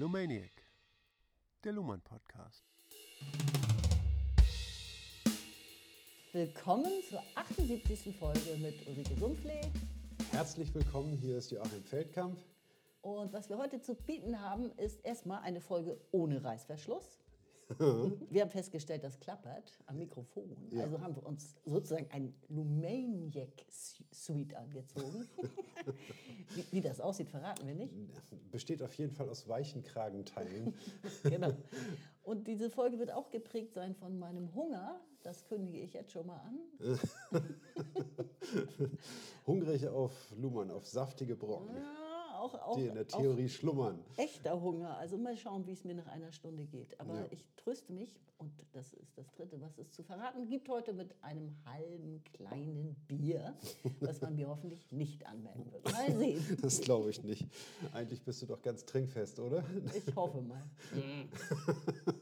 Lumaniac, der Luhmann Podcast. Willkommen zur 78. Folge mit Ulrike Sumpflee. Herzlich willkommen, hier ist Joachim Feldkamp. Und was wir heute zu bieten haben, ist erstmal eine Folge ohne Reißverschluss. Wir haben festgestellt, das klappert am Mikrofon. Ja. Also haben wir uns sozusagen ein Lumaniac-Suite angezogen. wie, wie das aussieht, verraten wir nicht. Besteht auf jeden Fall aus weichen Kragenteilen. Genau. Und diese Folge wird auch geprägt sein von meinem Hunger. Das kündige ich jetzt schon mal an. Hungrig auf Luhmann, auf saftige Brocken, Ja, auch, auch, die in der auch Theorie schlummern. echter Hunger. Also mal schauen, wie es mir nach einer Stunde geht. Aber Ja. ich tröste mich, und das ist das Dritte, was es zu verraten gibt heute mit einem halben kleinen Bier, was man mir hoffentlich nicht anmerken wird. Mal sehen. Das glaube ich nicht. Eigentlich bist du doch ganz trinkfest, oder? Ich hoffe mal.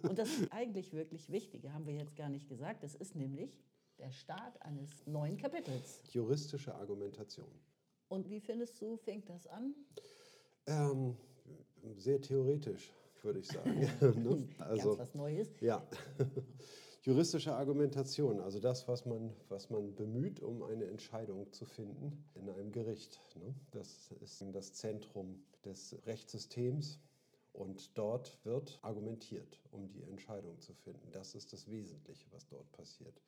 Und das eigentlich wirklich Wichtige haben wir jetzt gar nicht gesagt. Das ist nämlich der Start eines neuen Kapitels. Juristische Argumentation. Und wie findest du, fängt das an? Ähm, sehr theoretisch, würde ich sagen. ne? Ganz was Neues. Ja. Juristische Argumentation, also das, was man, was man bemüht, um eine Entscheidung zu finden in einem Gericht. Ne? Das ist das Zentrum des Rechtssystems und dort wird argumentiert, um die Entscheidung zu finden. Das ist das Wesentliche, was dort passiert.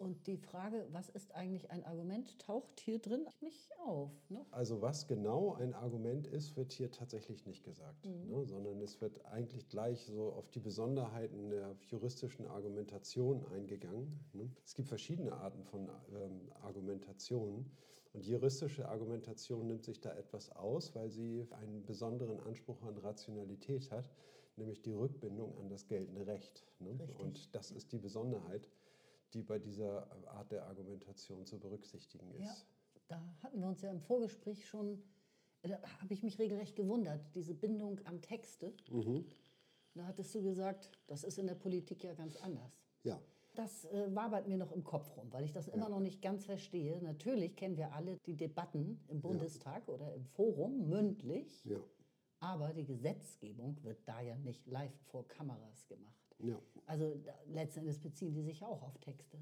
Und die Frage, was ist eigentlich ein Argument, taucht hier drin nicht auf. Ne? Also was genau ein Argument ist, wird hier tatsächlich nicht gesagt, ne? sondern es wird eigentlich gleich so auf die Besonderheiten der juristischen Argumentation eingegangen. Ne? Es gibt verschiedene Arten von ähm, Argumentationen und die juristische Argumentation nimmt sich da etwas aus, weil sie einen besonderen Anspruch an Rationalität hat, nämlich die Rückbindung an das geltende Recht. Ne? Und das ist die Besonderheit, die bei dieser Art der Argumentation zu berücksichtigen ist. Ja, da hatten wir uns ja im Vorgespräch schon, äh, da habe ich mich regelrecht gewundert, diese Bindung an Texte. Da hattest du gesagt, das ist in der Politik ja ganz anders. Ja. Das äh, wabert mir noch im Kopf rum, weil ich das immer noch nicht ganz verstehe. Natürlich kennen wir alle die Debatten im Bundestag oder im Forum mündlich, Ja. aber die Gesetzgebung wird da ja nicht live vor Kameras gemacht. Ja. Also da, letzten Endes beziehen die sich auch auf Texte.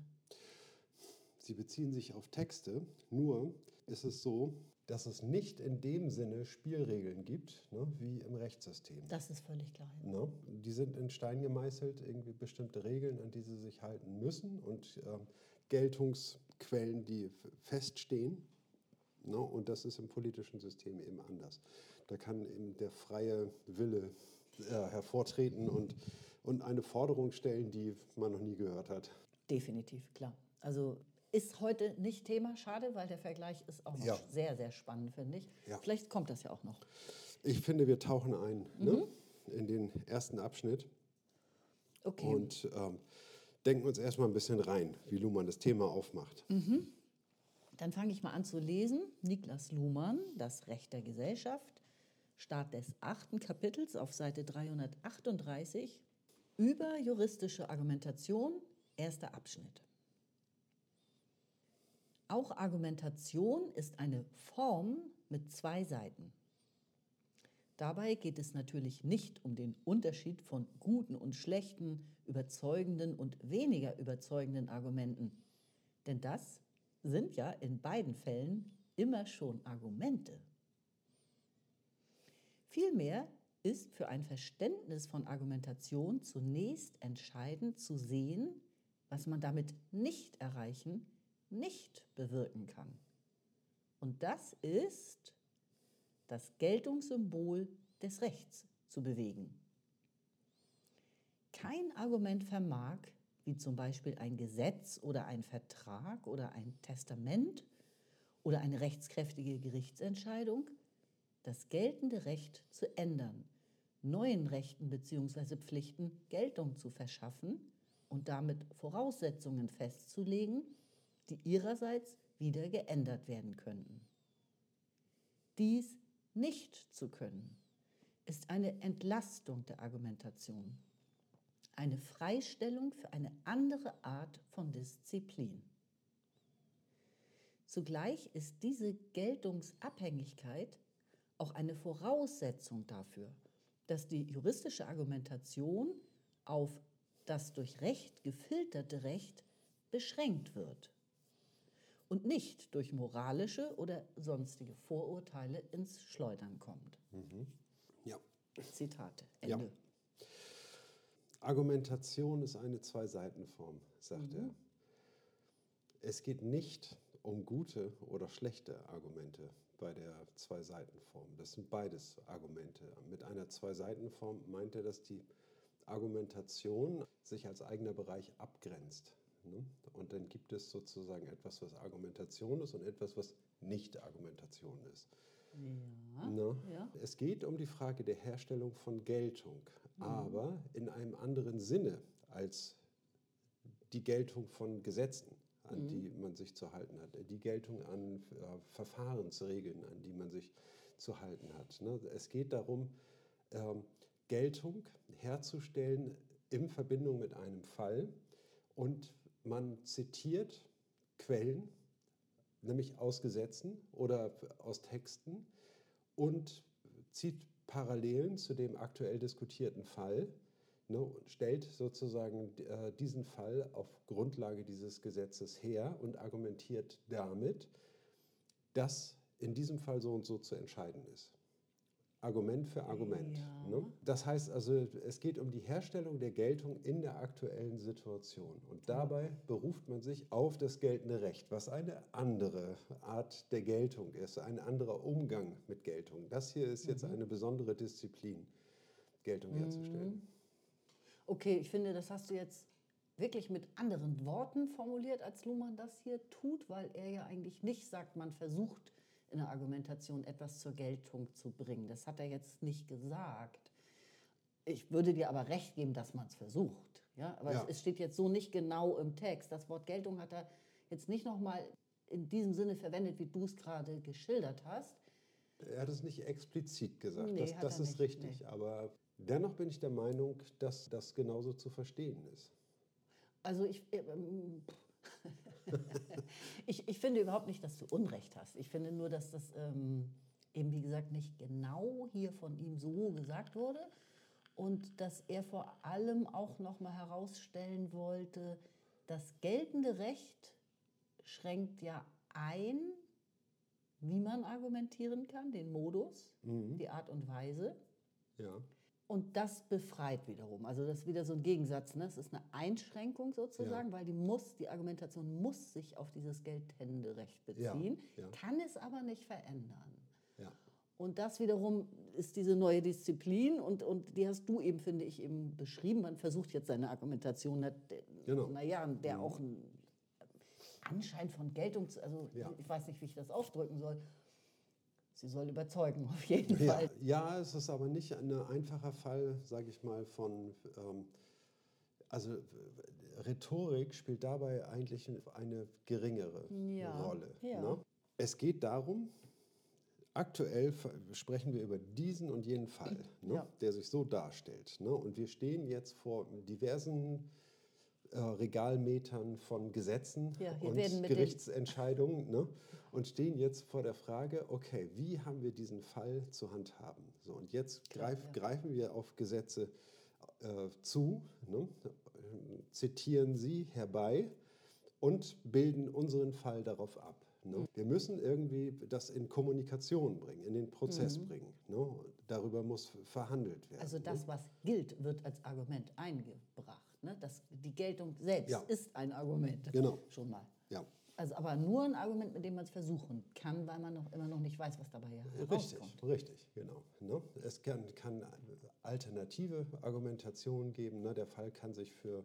Sie beziehen sich auf Texte, nur ist es so, dass es nicht in dem Sinne Spielregeln gibt, ne, wie im Rechtssystem. Das ist völlig klar. ja. Ne? Die sind in Stein gemeißelt, irgendwie bestimmte Regeln, an die sie sich halten müssen und ähm, Geltungsquellen, die feststehen. Ne? Und das ist im politischen System eben anders. Da kann eben der freie Wille äh, hervortreten und, und eine Forderung stellen, die man noch nie gehört hat. Definitiv, klar. Also ist heute nicht Thema, schade, weil der Vergleich ist auch noch Ja. sehr, sehr spannend, finde ich. Ja. Vielleicht kommt das ja auch noch. Ich finde, wir tauchen ein ne? in den ersten Abschnitt Okay. und ähm, denken uns erstmal ein bisschen rein, wie Luhmann das Thema aufmacht. Dann fange ich mal an zu lesen. Niklas Luhmann, Das Recht der Gesellschaft, Start des achten Kapitels auf Seite 338 über juristische Argumentation, erster Abschnitt. Auch Argumentation ist eine Form mit zwei Seiten. Dabei geht es natürlich nicht um den Unterschied von guten und schlechten, überzeugenden und weniger überzeugenden Argumenten. Denn das sind ja in beiden Fällen immer schon Argumente. Vielmehr ist für ein Verständnis von Argumentation zunächst entscheidend zu sehen, was man damit nicht erreichen, nicht bewirken kann. Und das ist das Geltungssymbol des Rechts zu bewegen. Kein Argument vermag, wie zum Beispiel ein Gesetz oder ein Vertrag oder ein Testament oder eine rechtskräftige Gerichtsentscheidung, das geltende Recht zu ändern, neuen Rechten bzw. Pflichten Geltung zu verschaffen und damit Voraussetzungen festzulegen, die ihrerseits wieder geändert werden könnten. Dies nicht zu können, ist eine Entlastung der Argumentation, eine Freistellung für eine andere Art von Disziplin. Zugleich ist diese Geltungsabhängigkeit auch eine Voraussetzung dafür, dass die juristische Argumentation auf das durch Recht gefilterte Recht beschränkt wird und nicht durch moralische oder sonstige Vorurteile ins Schleudern kommt. Ja. Zitate. Ja. Ende. Argumentation ist eine Zwei-Seiten-Form, sagt er. Es geht nicht um gute oder schlechte Argumente bei der Zwei-Seiten-Form. Das sind beides Argumente. Mit einer Zwei-Seiten-Form meint er, dass die Argumentation sich als eigener Bereich abgrenzt. Ne? Und dann gibt es sozusagen etwas, was Argumentation ist und etwas, was nicht Argumentation ist. Ja. Ne? Ja. Es geht um die Frage der Herstellung von Geltung, aber in einem anderen Sinne als die Geltung von Gesetzen, an die man sich zu halten hat, die Geltung an äh, Verfahrensregeln, an die man sich zu halten hat. Ne? Es geht darum, ähm, Geltung herzustellen in Verbindung mit einem Fall und man zitiert Quellen, nämlich aus Gesetzen oder aus Texten und zieht Parallelen zu dem aktuell diskutierten Fall ne, stellt sozusagen äh, diesen Fall auf Grundlage dieses Gesetzes her und argumentiert damit, dass in diesem Fall so und so zu entscheiden ist. Argument für Argument. Ja. Ne? Das heißt also, es geht um die Herstellung der Geltung in der aktuellen Situation. Und dabei beruft man sich auf das geltende Recht, was eine andere Art der Geltung ist, ein anderer Umgang mit Geltung. Das hier ist jetzt eine besondere Disziplin, Geltung herzustellen. Okay, ich finde, das hast du jetzt wirklich mit anderen Worten formuliert, als Luhmann das hier tut, weil er ja eigentlich nicht sagt, man versucht in der Argumentation etwas zur Geltung zu bringen. Das hat er jetzt nicht gesagt. Ich würde dir aber recht geben, dass man es versucht. Ja? Aber Ja. Es, es steht jetzt so nicht genau im Text. Das Wort Geltung hat er jetzt nicht nochmal in diesem Sinne verwendet, wie du es gerade geschildert hast. Er hat es nicht explizit gesagt, Nee, das, das ist nicht, richtig. nee. Aber dennoch bin ich der Meinung, dass das genauso zu verstehen ist. Also ich, ähm, ich, ich finde überhaupt nicht, dass du Unrecht hast. Ich finde nur, dass das ähm, eben, wie gesagt, nicht genau hier von ihm so gesagt wurde und dass er vor allem auch noch mal herausstellen wollte, das geltende Recht schränkt ja ein, wie man argumentieren kann, den Modus, die Art und Weise. Ja. Und das befreit wiederum. Also das ist wieder so ein Gegensatz. Ne? Es ist eine Einschränkung sozusagen, weil die muss, die Argumentation muss sich auf dieses geltende Recht Ja, beziehen, ja. kann es aber nicht verändern. Ja. Und das wiederum ist diese neue Disziplin und, und die hast du eben, finde ich, eben beschrieben. Man versucht jetzt seine Argumentation, Genau. naja, der auch einen Anschein von Geltung, zu- also Ja. ich weiß nicht, wie ich das ausdrücken soll. Sie soll überzeugen, auf jeden Ja, Fall. ja, es ist aber nicht ein einfacher Fall, sage ich mal, von. Ähm, also Rhetorik spielt dabei eigentlich eine geringere Ja, Rolle. ja. Ne? Es geht darum, aktuell sprechen wir über diesen und jenen Fall, ne, Ja. der sich so darstellt. Ne? Und wir stehen jetzt vor diversen äh, Regalmetern von Gesetzen Ja, und Gerichtsentscheidungen ne? Und stehen jetzt vor der Frage, okay, wie haben wir diesen Fall zu handhaben? So, und jetzt greif, ja. greifen wir auf Gesetze äh, zu, ne? zitieren sie herbei und bilden unseren Fall darauf ab. Ne? Mhm. Wir müssen irgendwie das in Kommunikation bringen, in den Prozess bringen. Ne? Darüber muss verhandelt werden. Mhm. Also ne? das, was gilt, wird als Argument eingebracht. Ne? Das, die Geltung selbst Ja. ist ein Argument. Genau. Schon mal. Ja, Also aber nur ein Argument, mit dem man es versuchen kann, weil man noch immer noch nicht weiß, was dabei richtig, herauskommt. richtig, genau. Ne? Es kann, kann alternative Argumentationen geben. Ne? Der Fall kann sich für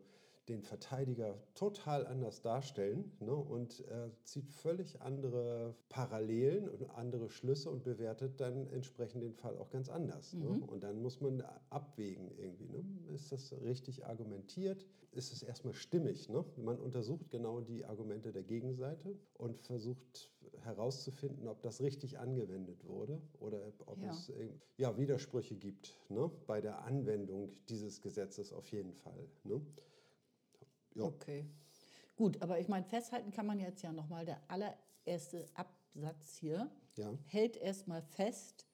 den Verteidiger total anders darstellen ne? und er zieht völlig andere Parallelen und andere Schlüsse und bewertet dann entsprechend den Fall auch ganz anders. Ne? Und dann muss man abwägen irgendwie. Ne? Ist das richtig argumentiert? Ist es erstmal stimmig? Ne? Man untersucht genau die Argumente der Gegenseite und versucht herauszufinden, ob das richtig angewendet wurde oder ob Ja. es ja, Widersprüche gibt ne? bei der Anwendung dieses Gesetzes auf jeden Fall. Ne? Ja. Okay. Gut, aber ich meine, festhalten kann man jetzt ja nochmal, der allererste Absatz hier Ja. hält erstmal fest,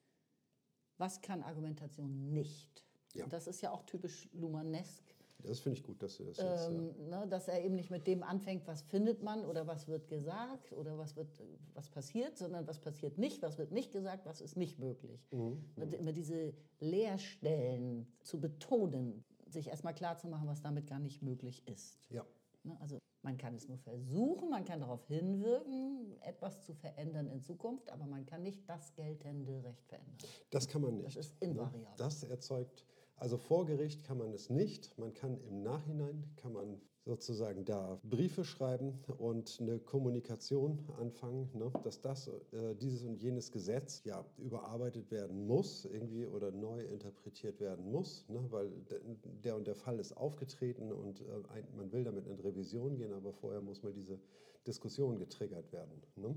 was kann Argumentation nicht? Ja. Und das ist ja auch typisch Luhmannesk, Das finde ich gut, dass du das jetzt. ähm, ne, dass er eben nicht mit dem anfängt, was findet man oder was wird gesagt oder was, wird, was passiert, sondern was passiert nicht, was wird nicht gesagt, was ist nicht möglich. Mhm. Immer diese Leerstellen zu betonen, sich erstmal klarzumachen, was damit gar nicht möglich ist. ja. Ne, Also man kann es nur versuchen, man kann darauf hinwirken, etwas zu verändern in Zukunft, aber man kann nicht das geltende Recht verändern. Das kann man nicht. Das ist invariabel. Das erzeugt, also vor Gericht kann man es nicht. Man kann im Nachhinein, kann man sozusagen da Briefe schreiben und eine Kommunikation anfangen, ne, dass das, äh, dieses und jenes Gesetz ja überarbeitet werden muss irgendwie oder neu interpretiert werden muss, ne, weil de- der und der Fall ist aufgetreten und äh, ein, man will damit in Revision gehen, aber vorher muss mal diese Diskussion getriggert werden. Ne.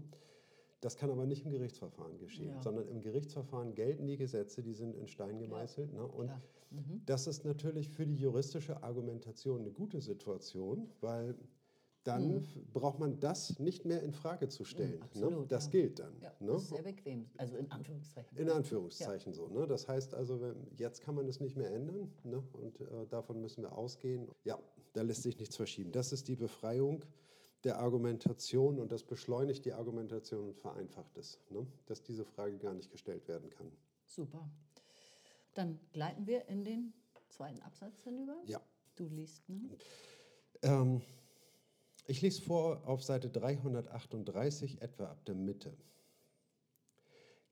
Das kann aber nicht im Gerichtsverfahren geschehen, Ja. sondern im Gerichtsverfahren gelten die Gesetze, die sind in Stein gemeißelt. Ne? Und klar. Mhm. das ist natürlich für die juristische Argumentation eine gute Situation, weil dann f- braucht man das nicht mehr in Frage zu stellen. ne? Mhm. absolut, Das ja. gilt dann. Ja, ne? das ist sehr bequem, also in Anführungszeichen. In Anführungszeichen so. Ne? Das heißt also, wenn, jetzt kann man es nicht mehr ändern ne? und äh, davon müssen wir ausgehen. Ja, da lässt sich nichts verschieben. Das ist die Befreiung der Argumentation und das beschleunigt die Argumentation und vereinfacht es, ne? dass diese Frage gar nicht gestellt werden kann. Super. Dann gleiten wir in den zweiten Absatz hinüber. Ja. Du liest, ne? Ähm, ich lese vor auf Seite 338, etwa ab der Mitte.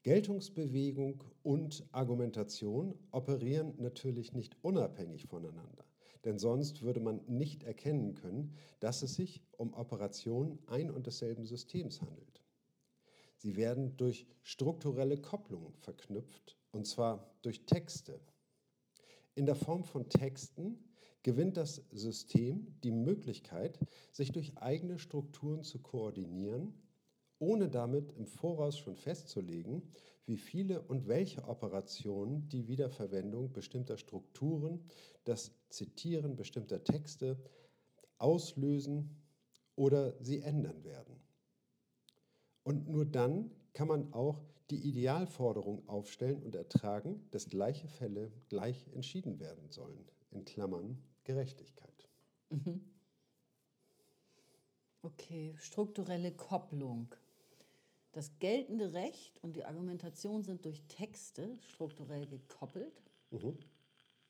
Geltungsbewegung und Argumentation operieren natürlich nicht unabhängig voneinander, denn sonst würde man nicht erkennen können, dass es sich um Operationen ein und desselben Systems handelt. Sie werden durch strukturelle Kopplungen verknüpft, und zwar durch Texte. In der Form von Texten gewinnt das System die Möglichkeit, sich durch eigene Strukturen zu koordinieren, ohne damit im Voraus schon festzulegen, wie viele und welche Operationen die Wiederverwendung bestimmter Strukturen, das Zitieren bestimmter Texte auslösen oder sie ändern werden. Und nur dann kann man auch die Idealforderung aufstellen und ertragen, dass gleiche Fälle gleich entschieden werden sollen. In Klammern Gerechtigkeit. Okay, strukturelle Kopplung. Das geltende Recht und die Argumentation sind durch Texte strukturell gekoppelt. Mhm.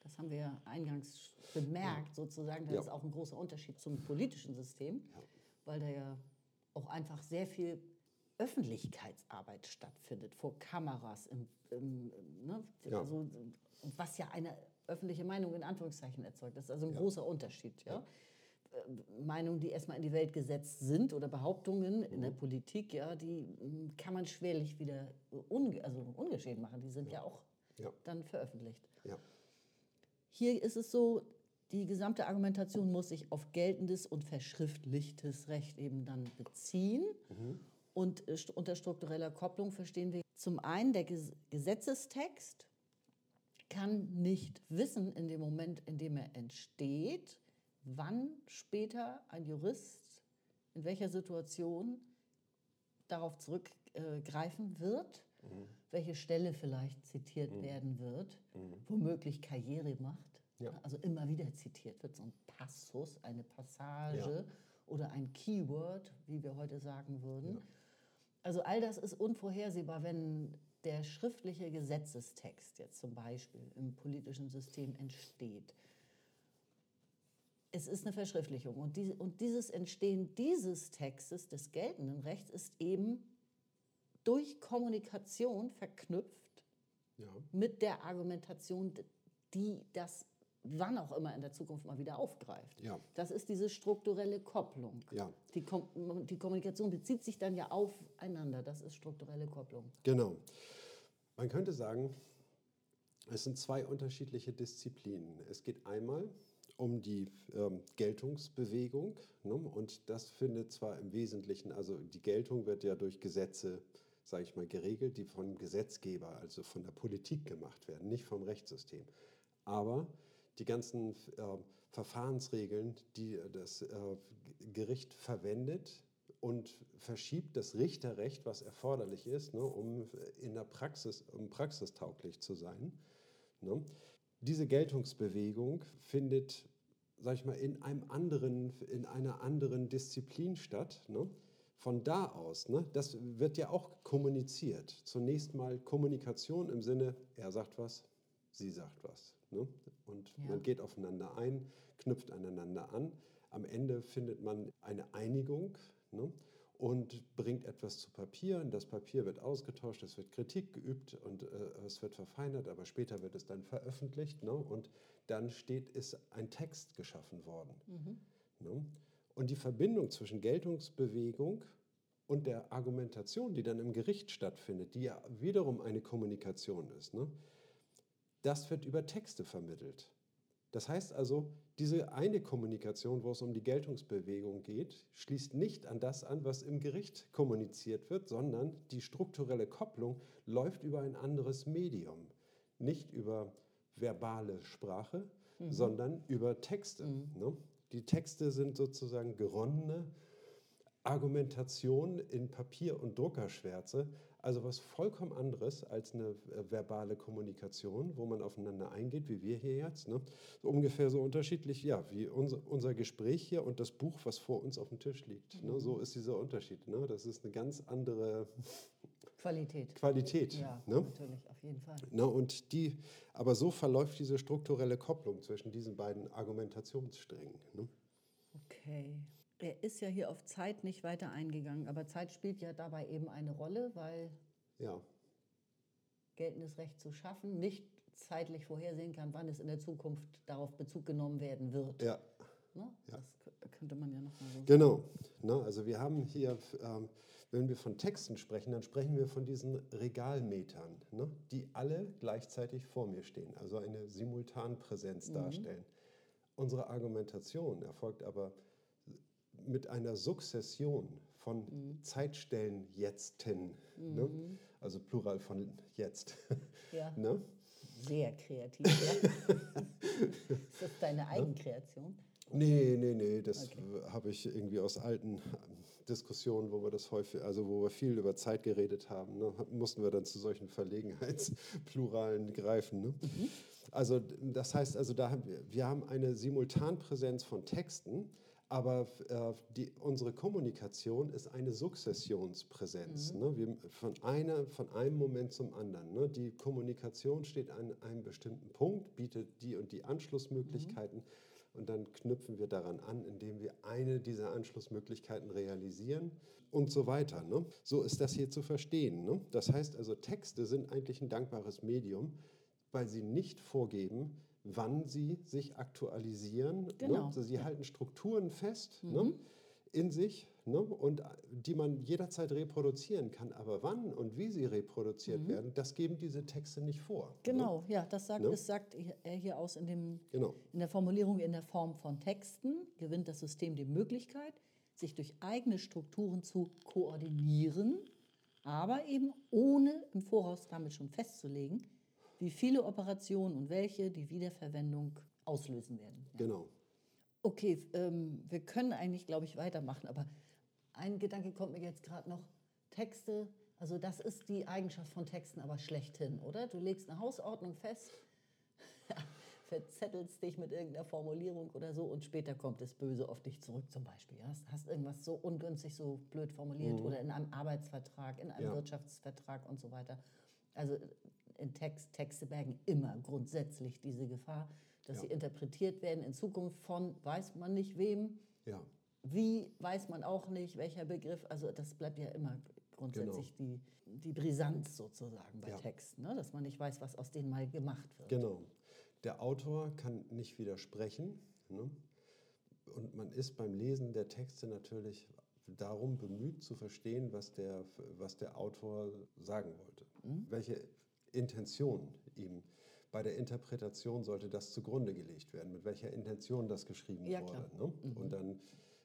Das haben wir ja eingangs bemerkt, sozusagen. Das Ja. ist auch ein großer Unterschied zum politischen System, weil da ja auch einfach sehr viel Öffentlichkeitsarbeit stattfindet, vor Kameras, im, im, ne? Ja. also, was ja eine öffentliche Meinung in Anführungszeichen erzeugt. Das ist also ein großer Unterschied. Ja? Äh, Meinungen, die erstmal in die Welt gesetzt sind oder Behauptungen in der Politik, ja, die mm, kann man schwerlich wieder unge also ungeschehen machen. Die sind ja, auch Ja. dann veröffentlicht. Ja. Hier ist es so, die gesamte Argumentation muss sich auf geltendes und verschriftlichtes Recht eben dann beziehen. Und äh, unter struktureller Kopplung verstehen wir. Zum einen, der Ges Gesetzestext kann nicht wissen in dem Moment, in dem er entsteht, wann später ein Jurist in welcher Situation darauf zurückgreifen wird, welche Stelle vielleicht zitiert werden wird, womöglich Karriere macht, Ja. also immer wieder zitiert wird, so ein Passus, eine Passage oder ein Keyword, wie wir heute sagen würden. Also all das ist unvorhersehbar, wenn der schriftliche Gesetzestext jetzt zum Beispiel im politischen System entsteht. Es ist eine Verschriftlichung und, diese, und dieses Entstehen dieses Textes, des geltenden Rechts, ist eben durch Kommunikation verknüpft Ja. mit der Argumentation, die das wann auch immer in der Zukunft mal wieder aufgreift. Ja. Das ist diese strukturelle Kopplung. Ja. Die, Kom die Kommunikation bezieht sich dann ja aufeinander. Das ist strukturelle Kopplung. Genau. Man könnte sagen, es sind zwei unterschiedliche Disziplinen. Es geht einmal um die ähm, Geltungsbewegung ne? und das findet zwar im Wesentlichen, also die Geltung wird ja durch Gesetze, sage ich mal, geregelt, die vom Gesetzgeber, also von der Politik gemacht werden, nicht vom Rechtssystem. Aber die ganzen äh, Verfahrensregeln, die das äh, Gericht verwendet, und verschiebt das Richterrecht, was erforderlich ist, ne, um in der Praxis, um praxistauglich zu sein. Ne. Diese Geltungsbewegung findet, sag ich mal, in einem anderen, in einer anderen Disziplin statt. Ne. Von da aus, ne, das wird ja auch kommuniziert. Zunächst mal Kommunikation im Sinne, er sagt was, sie sagt was. Ne? Und Ja. man geht aufeinander ein, knüpft aneinander an. Am Ende findet man eine Einigung ne? und bringt etwas zu Papier. Und das Papier wird ausgetauscht, es wird Kritik geübt und äh, es wird verfeinert, aber später wird es dann veröffentlicht. Ne? Und dann steht, ist ein Text geschaffen worden. Ne? Und die Verbindung zwischen Geltungsbewegung und der Argumentation, die dann im Gericht stattfindet, die ja wiederum eine Kommunikation ist, ne? Das wird über Texte vermittelt. Das heißt also, diese eine Kommunikation, wo es um die Geltungsbewegung geht, schließt nicht an das an, was im Gericht kommuniziert wird, sondern die strukturelle Kopplung läuft über ein anderes Medium. Nicht über verbale Sprache, sondern über Texte. Ne? Die Texte sind sozusagen geronnene Argumentation in Papier- und Druckerschwärze, also was vollkommen anderes als eine äh, verbale Kommunikation, wo man aufeinander eingeht, wie wir hier jetzt. Ne? So ungefähr so unterschiedlich, ja, wie unser, unser Gespräch hier und das Buch, was vor uns auf dem Tisch liegt. Ne? So ist dieser Unterschied. Ne? Das ist eine ganz andere Qualität. Qualität. Ja, Ne? natürlich, auf jeden Fall. Ne, und die, aber so verläuft diese strukturelle Kopplung zwischen diesen beiden Argumentationssträngen. Ne? Okay. Er ist ja hier auf Zeit nicht weiter eingegangen, aber Zeit spielt ja dabei eben eine Rolle, weil Ja, geltendes Recht zu schaffen nicht zeitlich vorhersehen kann, wann es in der Zukunft darauf Bezug genommen werden wird. ja, Ne? Das k- könnte man ja nochmal so genau. Ne, also wir haben hier, ähm, wenn wir von Texten sprechen, dann sprechen wir von diesen Regalmetern, ne, die alle gleichzeitig vor mir stehen, also eine Simultanpräsenz darstellen. Unsere Argumentation erfolgt aber mit einer Sukzession von Zeitstellen jetzten, ne? also Plural von jetzt. Ja. ne? Sehr kreativ, ja. ist das deine Eigenkreation? Nee, nee, nee, das habe ich irgendwie aus alten Diskussionen, wo wir das häufig, also wo wir viel über Zeit geredet haben, ne, mussten wir dann zu solchen Verlegenheitspluralen greifen. Ne? Also das heißt, also da haben wir, wir haben eine Simultanpräsenz von Texten, aber äh, die, unsere Kommunikation ist eine Sukzessionspräsenz. Ne? Wir, von, einer, von einem Moment zum anderen. Ne? Die Kommunikation steht an einem bestimmten Punkt, bietet die und die Anschlussmöglichkeiten. Und dann knüpfen wir daran an, indem wir eine dieser Anschlussmöglichkeiten realisieren und so weiter. Ne? So ist das hier zu verstehen. Ne? Das heißt also, Texte sind eigentlich ein dankbares Medium, weil sie nicht vorgeben, wann sie sich aktualisieren. Genau, Ne? Sie halten Strukturen fest ne? in sich ne? und die man jederzeit reproduzieren kann. Aber wann und wie sie reproduziert werden, das geben diese Texte nicht vor. Ne? Genau, ja, das sagt, Ne? das sagt er hier aus in, dem, Genau. in der Formulierung in der Form von Texten, gewinnt das System die Möglichkeit, sich durch eigene Strukturen zu koordinieren, aber eben ohne im Voraus damit schon festzulegen, wie viele Operationen und welche die Wiederverwendung auslösen werden. Ja. Genau. Okay, ähm, wir können eigentlich, glaube ich, weitermachen, aber ein Gedanke kommt mir jetzt gerade noch. Texte, also das ist die Eigenschaft von Texten aber schlechthin, oder? Du legst eine Hausordnung fest, verzettelst dich mit irgendeiner Formulierung oder so und später kommt das Böse auf dich zurück zum Beispiel. Hast, hast irgendwas so ungünstig, so blöd formuliert oder in einem Arbeitsvertrag, in einem Ja. Wirtschaftsvertrag und so weiter. Also in Text, Texte bergen immer grundsätzlich diese Gefahr, dass Ja. sie interpretiert werden in Zukunft von weiß man nicht wem, Ja. wie weiß man auch nicht, welcher Begriff. Also das bleibt ja immer grundsätzlich die, die Brisanz sozusagen bei Ja. Texten, ne? dass man nicht weiß, was aus denen mal gemacht wird. Genau. Der Autor kann nicht widersprechen. Ne? Und man ist beim Lesen der Texte natürlich darum bemüht zu verstehen, was der, was der Autor sagen wollte. Welche Intention ihm bei der Interpretation sollte das zugrunde gelegt werden, mit welcher Intention das geschrieben Ja, wurde. Ne? Und dann,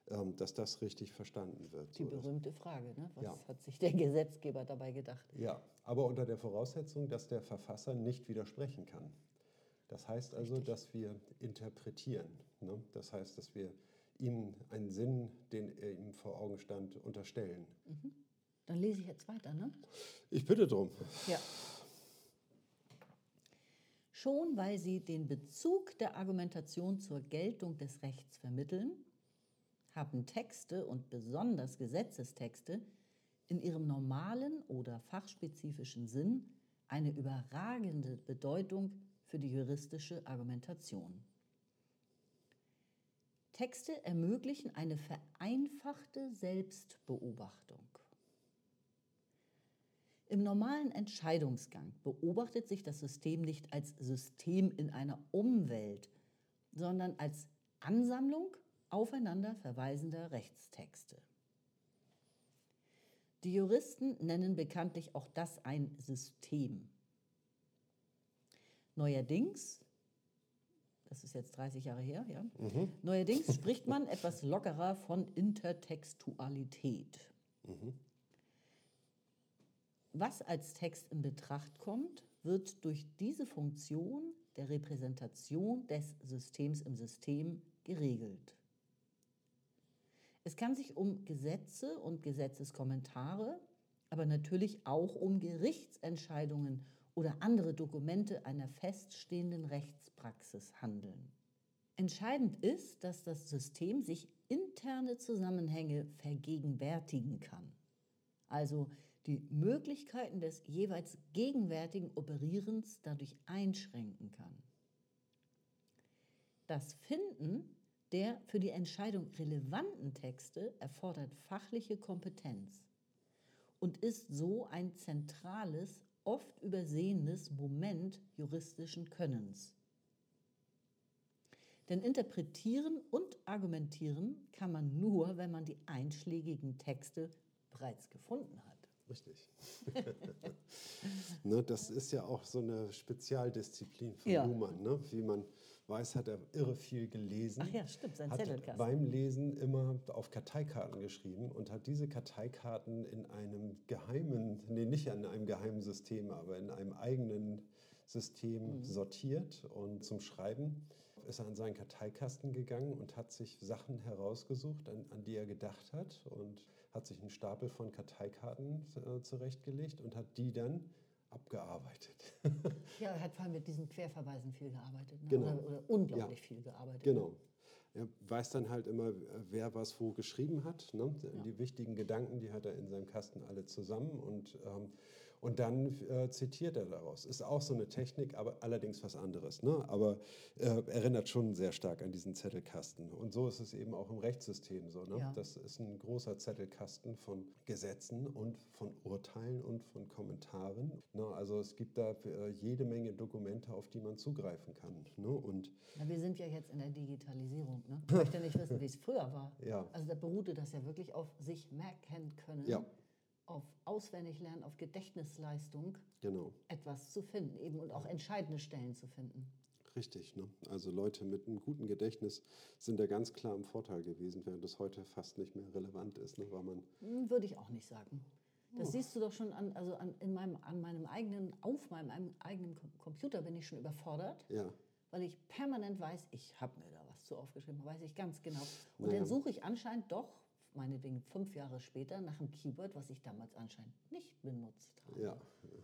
ähm, dass das richtig verstanden wird. Die So, das- berühmte Frage, ne? was Ja. hat sich der Gesetzgeber dabei gedacht? Ja, aber unter der Voraussetzung, dass der Verfasser nicht widersprechen kann. Das heißt also, dass wir interpretieren. Ne? Das heißt, dass wir ihm einen Sinn, den er ihm vor Augen stand, unterstellen. Dann lese ich jetzt weiter, ne? Ich bitte drum. Ja. Schon weil sie den Bezug der Argumentation zur Geltung des Rechts vermitteln, haben Texte und besonders Gesetzestexte in ihrem normalen oder fachspezifischen Sinn eine überragende Bedeutung für die juristische Argumentation. Texte ermöglichen eine vereinfachte Selbstbeobachtung. Im normalen Entscheidungsgang beobachtet sich das System nicht als System in einer Umwelt, sondern als Ansammlung aufeinander verweisender Rechtstexte. Die Juristen nennen bekanntlich auch das ein System. Neuerdings, das ist jetzt 30 Jahre her, ja, neuerdings spricht man etwas lockerer von Intertextualität. Was als Text in Betracht kommt, wird durch diese Funktion der Repräsentation des Systems im System geregelt. Es kann sich um Gesetze und Gesetzeskommentare, aber natürlich auch um Gerichtsentscheidungen oder andere Dokumente einer feststehenden Rechtspraxis handeln. Entscheidend ist, dass das System sich interne Zusammenhänge vergegenwärtigen kann, also die Möglichkeiten des jeweils gegenwärtigen Operierens dadurch einschränken kann. Das Finden der für die Entscheidung relevanten Texte erfordert fachliche Kompetenz und ist so ein zentrales, oft übersehenes Moment juristischen Könnens. Denn interpretieren und argumentieren kann man nur, wenn man die einschlägigen Texte bereits gefunden hat. Richtig. ne, das ist ja auch so eine Spezialdisziplin von Ja. Luhmann. Ne? Wie man weiß, hat er irre viel gelesen. Ach ja, stimmt, sein hat Zettelkasten. beim Lesen immer auf Karteikarten geschrieben und hat diese Karteikarten in einem geheimen, nee, nicht in einem geheimen System, aber in einem eigenen System Mhm. sortiert und zum Schreiben ist er an seinen Karteikasten gegangen und hat sich Sachen herausgesucht, an, an die er gedacht hat und hat sich einen Stapel von Karteikarten äh, zurechtgelegt und hat die dann abgearbeitet. Ja, er hat vor allem mit diesen Querverweisen viel gearbeitet. Ne? Genau. Oder, oder unglaublich Ja. viel gearbeitet. Genau. Er weiß dann halt immer, wer was wo geschrieben hat. Ne? Die wichtigen Gedanken, die hat er in seinem Kasten alle zusammen und, ähm, und dann äh, zitiert er daraus. Ist auch so eine Technik, aber allerdings was anderes. Ne? Aber äh, erinnert schon sehr stark an diesen Zettelkasten. Und so ist es eben auch im Rechtssystem so. Ne? Ja. Das ist ein großer Zettelkasten von Gesetzen und von Urteilen und von Kommentaren. Ne? Also es gibt da äh, jede Menge Dokumente, auf die man zugreifen kann. Ne? Und Na, wir sind ja jetzt in der Digitalisierung. Ne? Ich möchte nicht wissen, wie es früher war. Ja. Also da beruhte das ja wirklich auf sich merken können, Ja. Auf Auswendiglernen, auf Gedächtnisleistung, genau. etwas zu finden eben und auch entscheidende Stellen zu finden. Richtig, ne? Also Leute mit einem guten Gedächtnis sind da ganz klar im Vorteil gewesen, während das heute fast nicht mehr relevant ist, ne? weil man Hm, Würde ich auch nicht sagen. Oh. Das siehst du doch schon an, also an, in meinem, an meinem eigenen, auf meinem einem eigenen Computer bin ich schon überfordert, ja, weil ich permanent weiß, ich habe mir da was zu aufgeschrieben, weiß ich ganz genau. Und Naja. dann suche ich anscheinend doch, meinetwegen fünf Jahre später, nach einem Keyword, was ich damals anscheinend nicht benutzt habe. ja,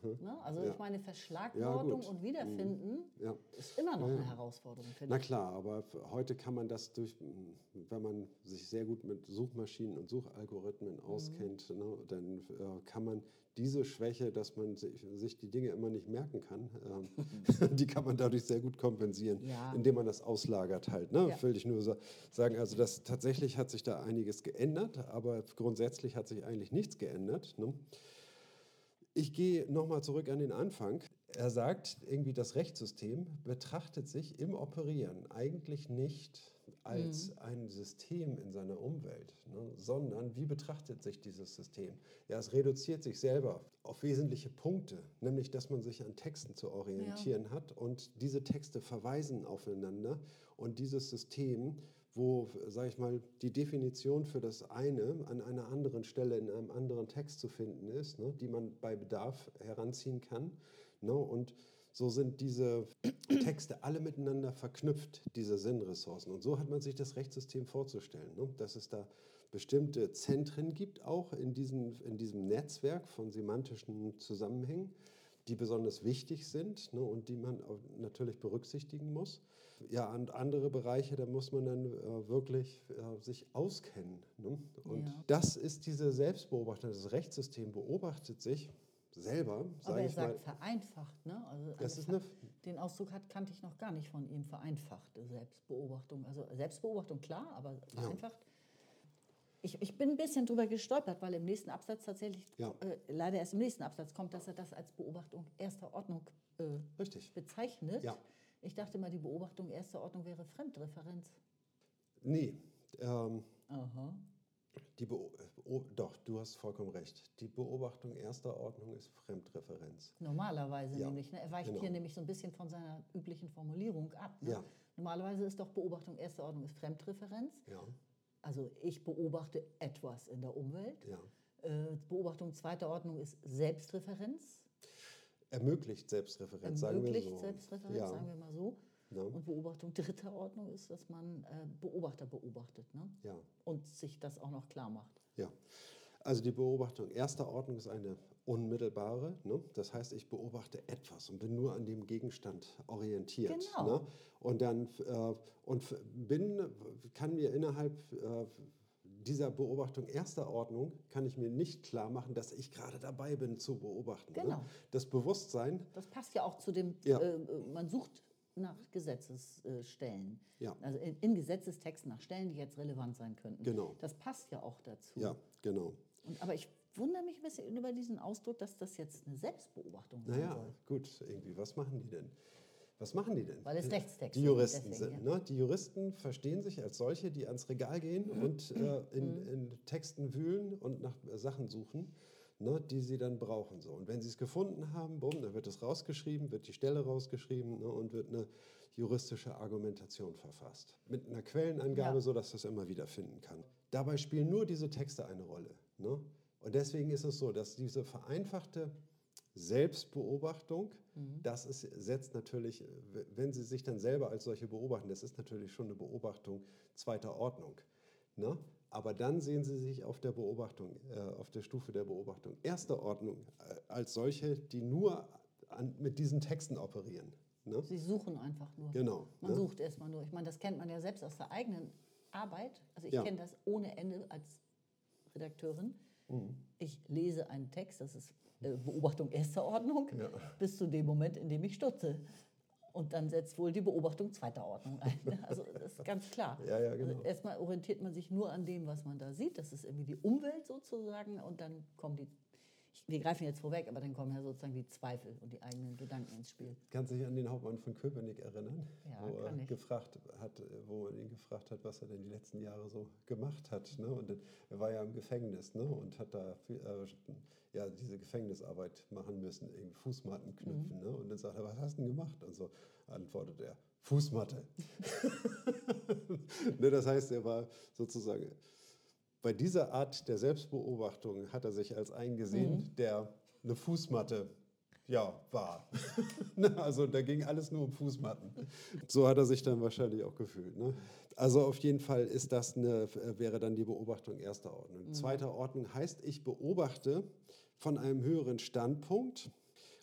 Ne? Also Ja. ich meine, Verschlagwortung gut. und Wiederfinden ja. ist immer noch eine Herausforderung, Na klar, aber heute kann man das durch, wenn man sich sehr gut mit Suchmaschinen und Suchalgorithmen auskennt, ne, dann äh, kann man diese Schwäche, dass man sich, die Dinge immer nicht merken kann, ähm, die kann man dadurch sehr gut kompensieren, Ja. indem man das auslagert halt. Ne? Ja. Will ich nur so sagen, also das tatsächlich hat sich da einiges geändert, aber grundsätzlich hat sich eigentlich nichts geändert. Ne? Ich gehe nochmal zurück an den Anfang. Er sagt, irgendwie das Rechtssystem betrachtet sich im Operieren eigentlich nicht als ein System in seiner Umwelt, ne, sondern wie betrachtet sich dieses System? Ja, es reduziert sich selber auf wesentliche Punkte, nämlich dass man sich an Texten zu orientieren hat und diese Texte verweisen aufeinander und dieses System wo, sage ich mal, die Definition für das eine an einer anderen Stelle in einem anderen Text zu finden ist, ne, die man bei Bedarf heranziehen kann. Ne, und so sind diese Texte alle miteinander verknüpft, diese Sinnressourcen. Und so hat man sich das Rechtssystem vorzustellen, ne? dass es da bestimmte Zentren gibt, auch in, diesen, in diesem Netzwerk von semantischen Zusammenhängen, die besonders wichtig sind ne? und die man natürlich berücksichtigen muss. Ja, und andere Bereiche, da muss man dann äh, wirklich äh, sich auskennen. Ne? Und Ja. das ist diese Selbstbeobachtung. Das Rechtssystem beobachtet sich selber, Aber sage er ich mal. sagt vereinfacht, ne? Also Das eine ist eine, Den Ausdruck hat, kannte ich noch gar nicht von ihm, vereinfachte Selbstbeobachtung. Also Selbstbeobachtung klar, aber vereinfacht. Ich, ich bin ein bisschen drüber gestolpert, weil im nächsten Absatz tatsächlich, Ja. äh, leider erst im nächsten Absatz kommt, dass er das als Beobachtung erster Ordnung äh, richtig. bezeichnet. Ja. Ich dachte mal, die Beobachtung erster Ordnung wäre Fremdreferenz. Nee, ähm, Aha. Die oh, doch, du hast vollkommen recht. Die Beobachtung erster Ordnung ist Fremdreferenz. Normalerweise Ja, nämlich. Ne? Er weicht genau. hier nämlich so ein bisschen von seiner üblichen Formulierung ab. Ne? Ja. Normalerweise ist doch Beobachtung erster Ordnung ist Fremdreferenz. Ja, Also ich beobachte etwas in der Umwelt. ja. Äh, Beobachtung zweiter Ordnung ist Selbstreferenz. Ermöglicht Selbstreferenz, sagen wir Ermöglicht so. Selbstreferenz, ja, sagen wir mal so. Ja, Und Beobachtung dritter Ordnung ist, dass man äh, Beobachter beobachtet ne? ja, und sich das auch noch klar macht. ja. Also die Beobachtung erster Ordnung ist eine unmittelbare. Ne? Das heißt, ich beobachte etwas und bin nur an dem Gegenstand orientiert. Genau. Ne? Und dann äh, und bin, kann mir innerhalb äh, dieser Beobachtung erster Ordnung kann ich mir nicht klar machen, dass ich gerade dabei bin zu beobachten. Ne? Genau. Das Bewusstsein, Das passt ja auch zu dem, Ja. äh, äh, man sucht nach Gesetzesstellen. Ja. Also in, in Gesetzestexten nach Stellen, die jetzt relevant sein könnten. Genau. Das passt ja auch dazu. ja, genau. Und, aber ich wundere mich ein bisschen über diesen Ausdruck, dass das jetzt eine Selbstbeobachtung sein Naja, soll. gut, irgendwie, was machen die denn? Was machen die denn? Weil es Rechtstexte Die Juristen deswegen, sind. Ne? Die Juristen verstehen sich als solche, die ans Regal gehen Mhm. und äh, in, in Texten wühlen und nach äh, Sachen suchen, ne, die sie dann brauchen. So. Und wenn sie es gefunden haben, bumm, dann wird es rausgeschrieben, wird die Stelle rausgeschrieben ne, und wird eine juristische Argumentation verfasst. Mit einer Quellenangabe, Ja. sodass das immer wieder finden kann. Dabei spielen nur diese Texte eine Rolle. Ne? Und deswegen ist es so, dass diese vereinfachte Selbstbeobachtung, Mhm. das ist, setzt natürlich, wenn Sie sich dann selber als solche beobachten, das ist natürlich schon eine Beobachtung zweiter Ordnung. Ne? Aber dann sehen Sie sich auf der Beobachtung, äh, auf der Stufe der Beobachtung erster Ordnung äh, als solche, die nur an, mit diesen Texten operieren. Ne? Sie suchen einfach nur. Genau. Man ne? sucht erstmal nur. Ich meine, das kennt man ja selbst aus der eigenen Arbeit. Also ich Ja. kenne das ohne Ende als Redakteurin. Mhm. Ich lese einen Text, das ist äh, Beobachtung erster Ordnung, Ja. bis zu dem Moment, in dem ich stutze. Und dann setzt wohl die Beobachtung zweiter Ordnung ein. Also das ist ganz klar. Ja, ja, genau. also erstmal orientiert man sich nur an dem, was man da sieht. Das ist irgendwie die Umwelt sozusagen. Und dann kommen die, ich, wir greifen jetzt vorweg, aber dann kommen ja sozusagen die Zweifel und die eigenen Gedanken ins Spiel. Kannst du dich an den Hauptmann von Köpenick erinnern? Ja, wo, er gefragt hat, wo man ihn gefragt hat, was er denn die letzten Jahre so gemacht hat. Ne? Und dann, er war ja im Gefängnis ne? und hat da viel, äh, ja, diese Gefängnisarbeit machen müssen, irgendwie Fußmatten knüpfen. Mhm. Ne? Und dann sagt er, was hast du denn gemacht? Und so antwortet er, Fußmatte. ne, das heißt, er war sozusagen, bei dieser Art der Selbstbeobachtung hat er sich als eingesehen, Mhm. der eine Fußmatte ja, war. Ne, also da ging alles nur um Fußmatten. So hat er sich dann wahrscheinlich auch gefühlt. Ne? Also auf jeden Fall ist das eine, äh, wäre dann die Beobachtung erster Ordnung. Zweiter Ordnung heißt, ich beobachte von einem höheren Standpunkt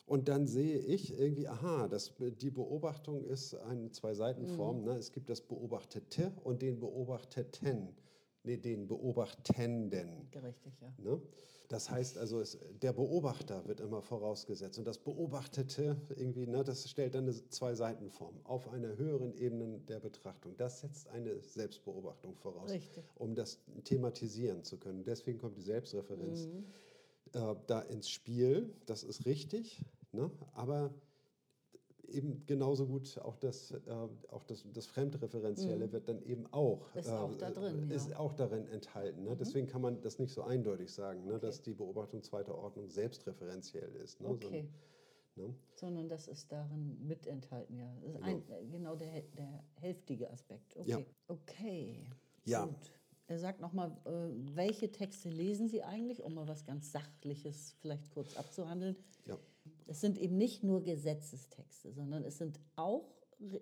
und dann sehe ich irgendwie, aha, das, die Beobachtung ist eine Zwei-Seiten-Form. Ne? Es gibt das Beobachtete und den Beobachteten. Nee, den Beobachtenden. Richtig, ja. Ne? Das heißt also, es, der Beobachter wird immer vorausgesetzt und das Beobachtete irgendwie, ne, das stellt dann eine Zwei-Seiten-Form auf einer höheren Ebene der Betrachtung. Das setzt eine Selbstbeobachtung voraus, Richtig. um das thematisieren zu können. Deswegen kommt die Selbstreferenz Mhm. äh, da ins Spiel. Das ist richtig, ne? aber eben genauso gut auch das, äh, auch das, das Fremdreferenzielle wird dann eben auch, Mhm. äh, Ist auch da drin, ja. Mhm. ist auch darin enthalten. Ne? Deswegen kann man das nicht so eindeutig sagen, ne? dass die Beobachtung zweiter Ordnung selbstreferenziell ist. Ne? Okay. So, ne? Sondern das ist darin mit enthalten, ja. Das ist ein, äh, genau der, der hälftige Aspekt. Okay. Ja. Okay. Ja. Gut. Er sagt nochmal, äh, welche Texte lesen Sie eigentlich, um mal was ganz Sachliches vielleicht kurz abzuhandeln. Ja. Es sind eben nicht nur Gesetzestexte, sondern es sind auch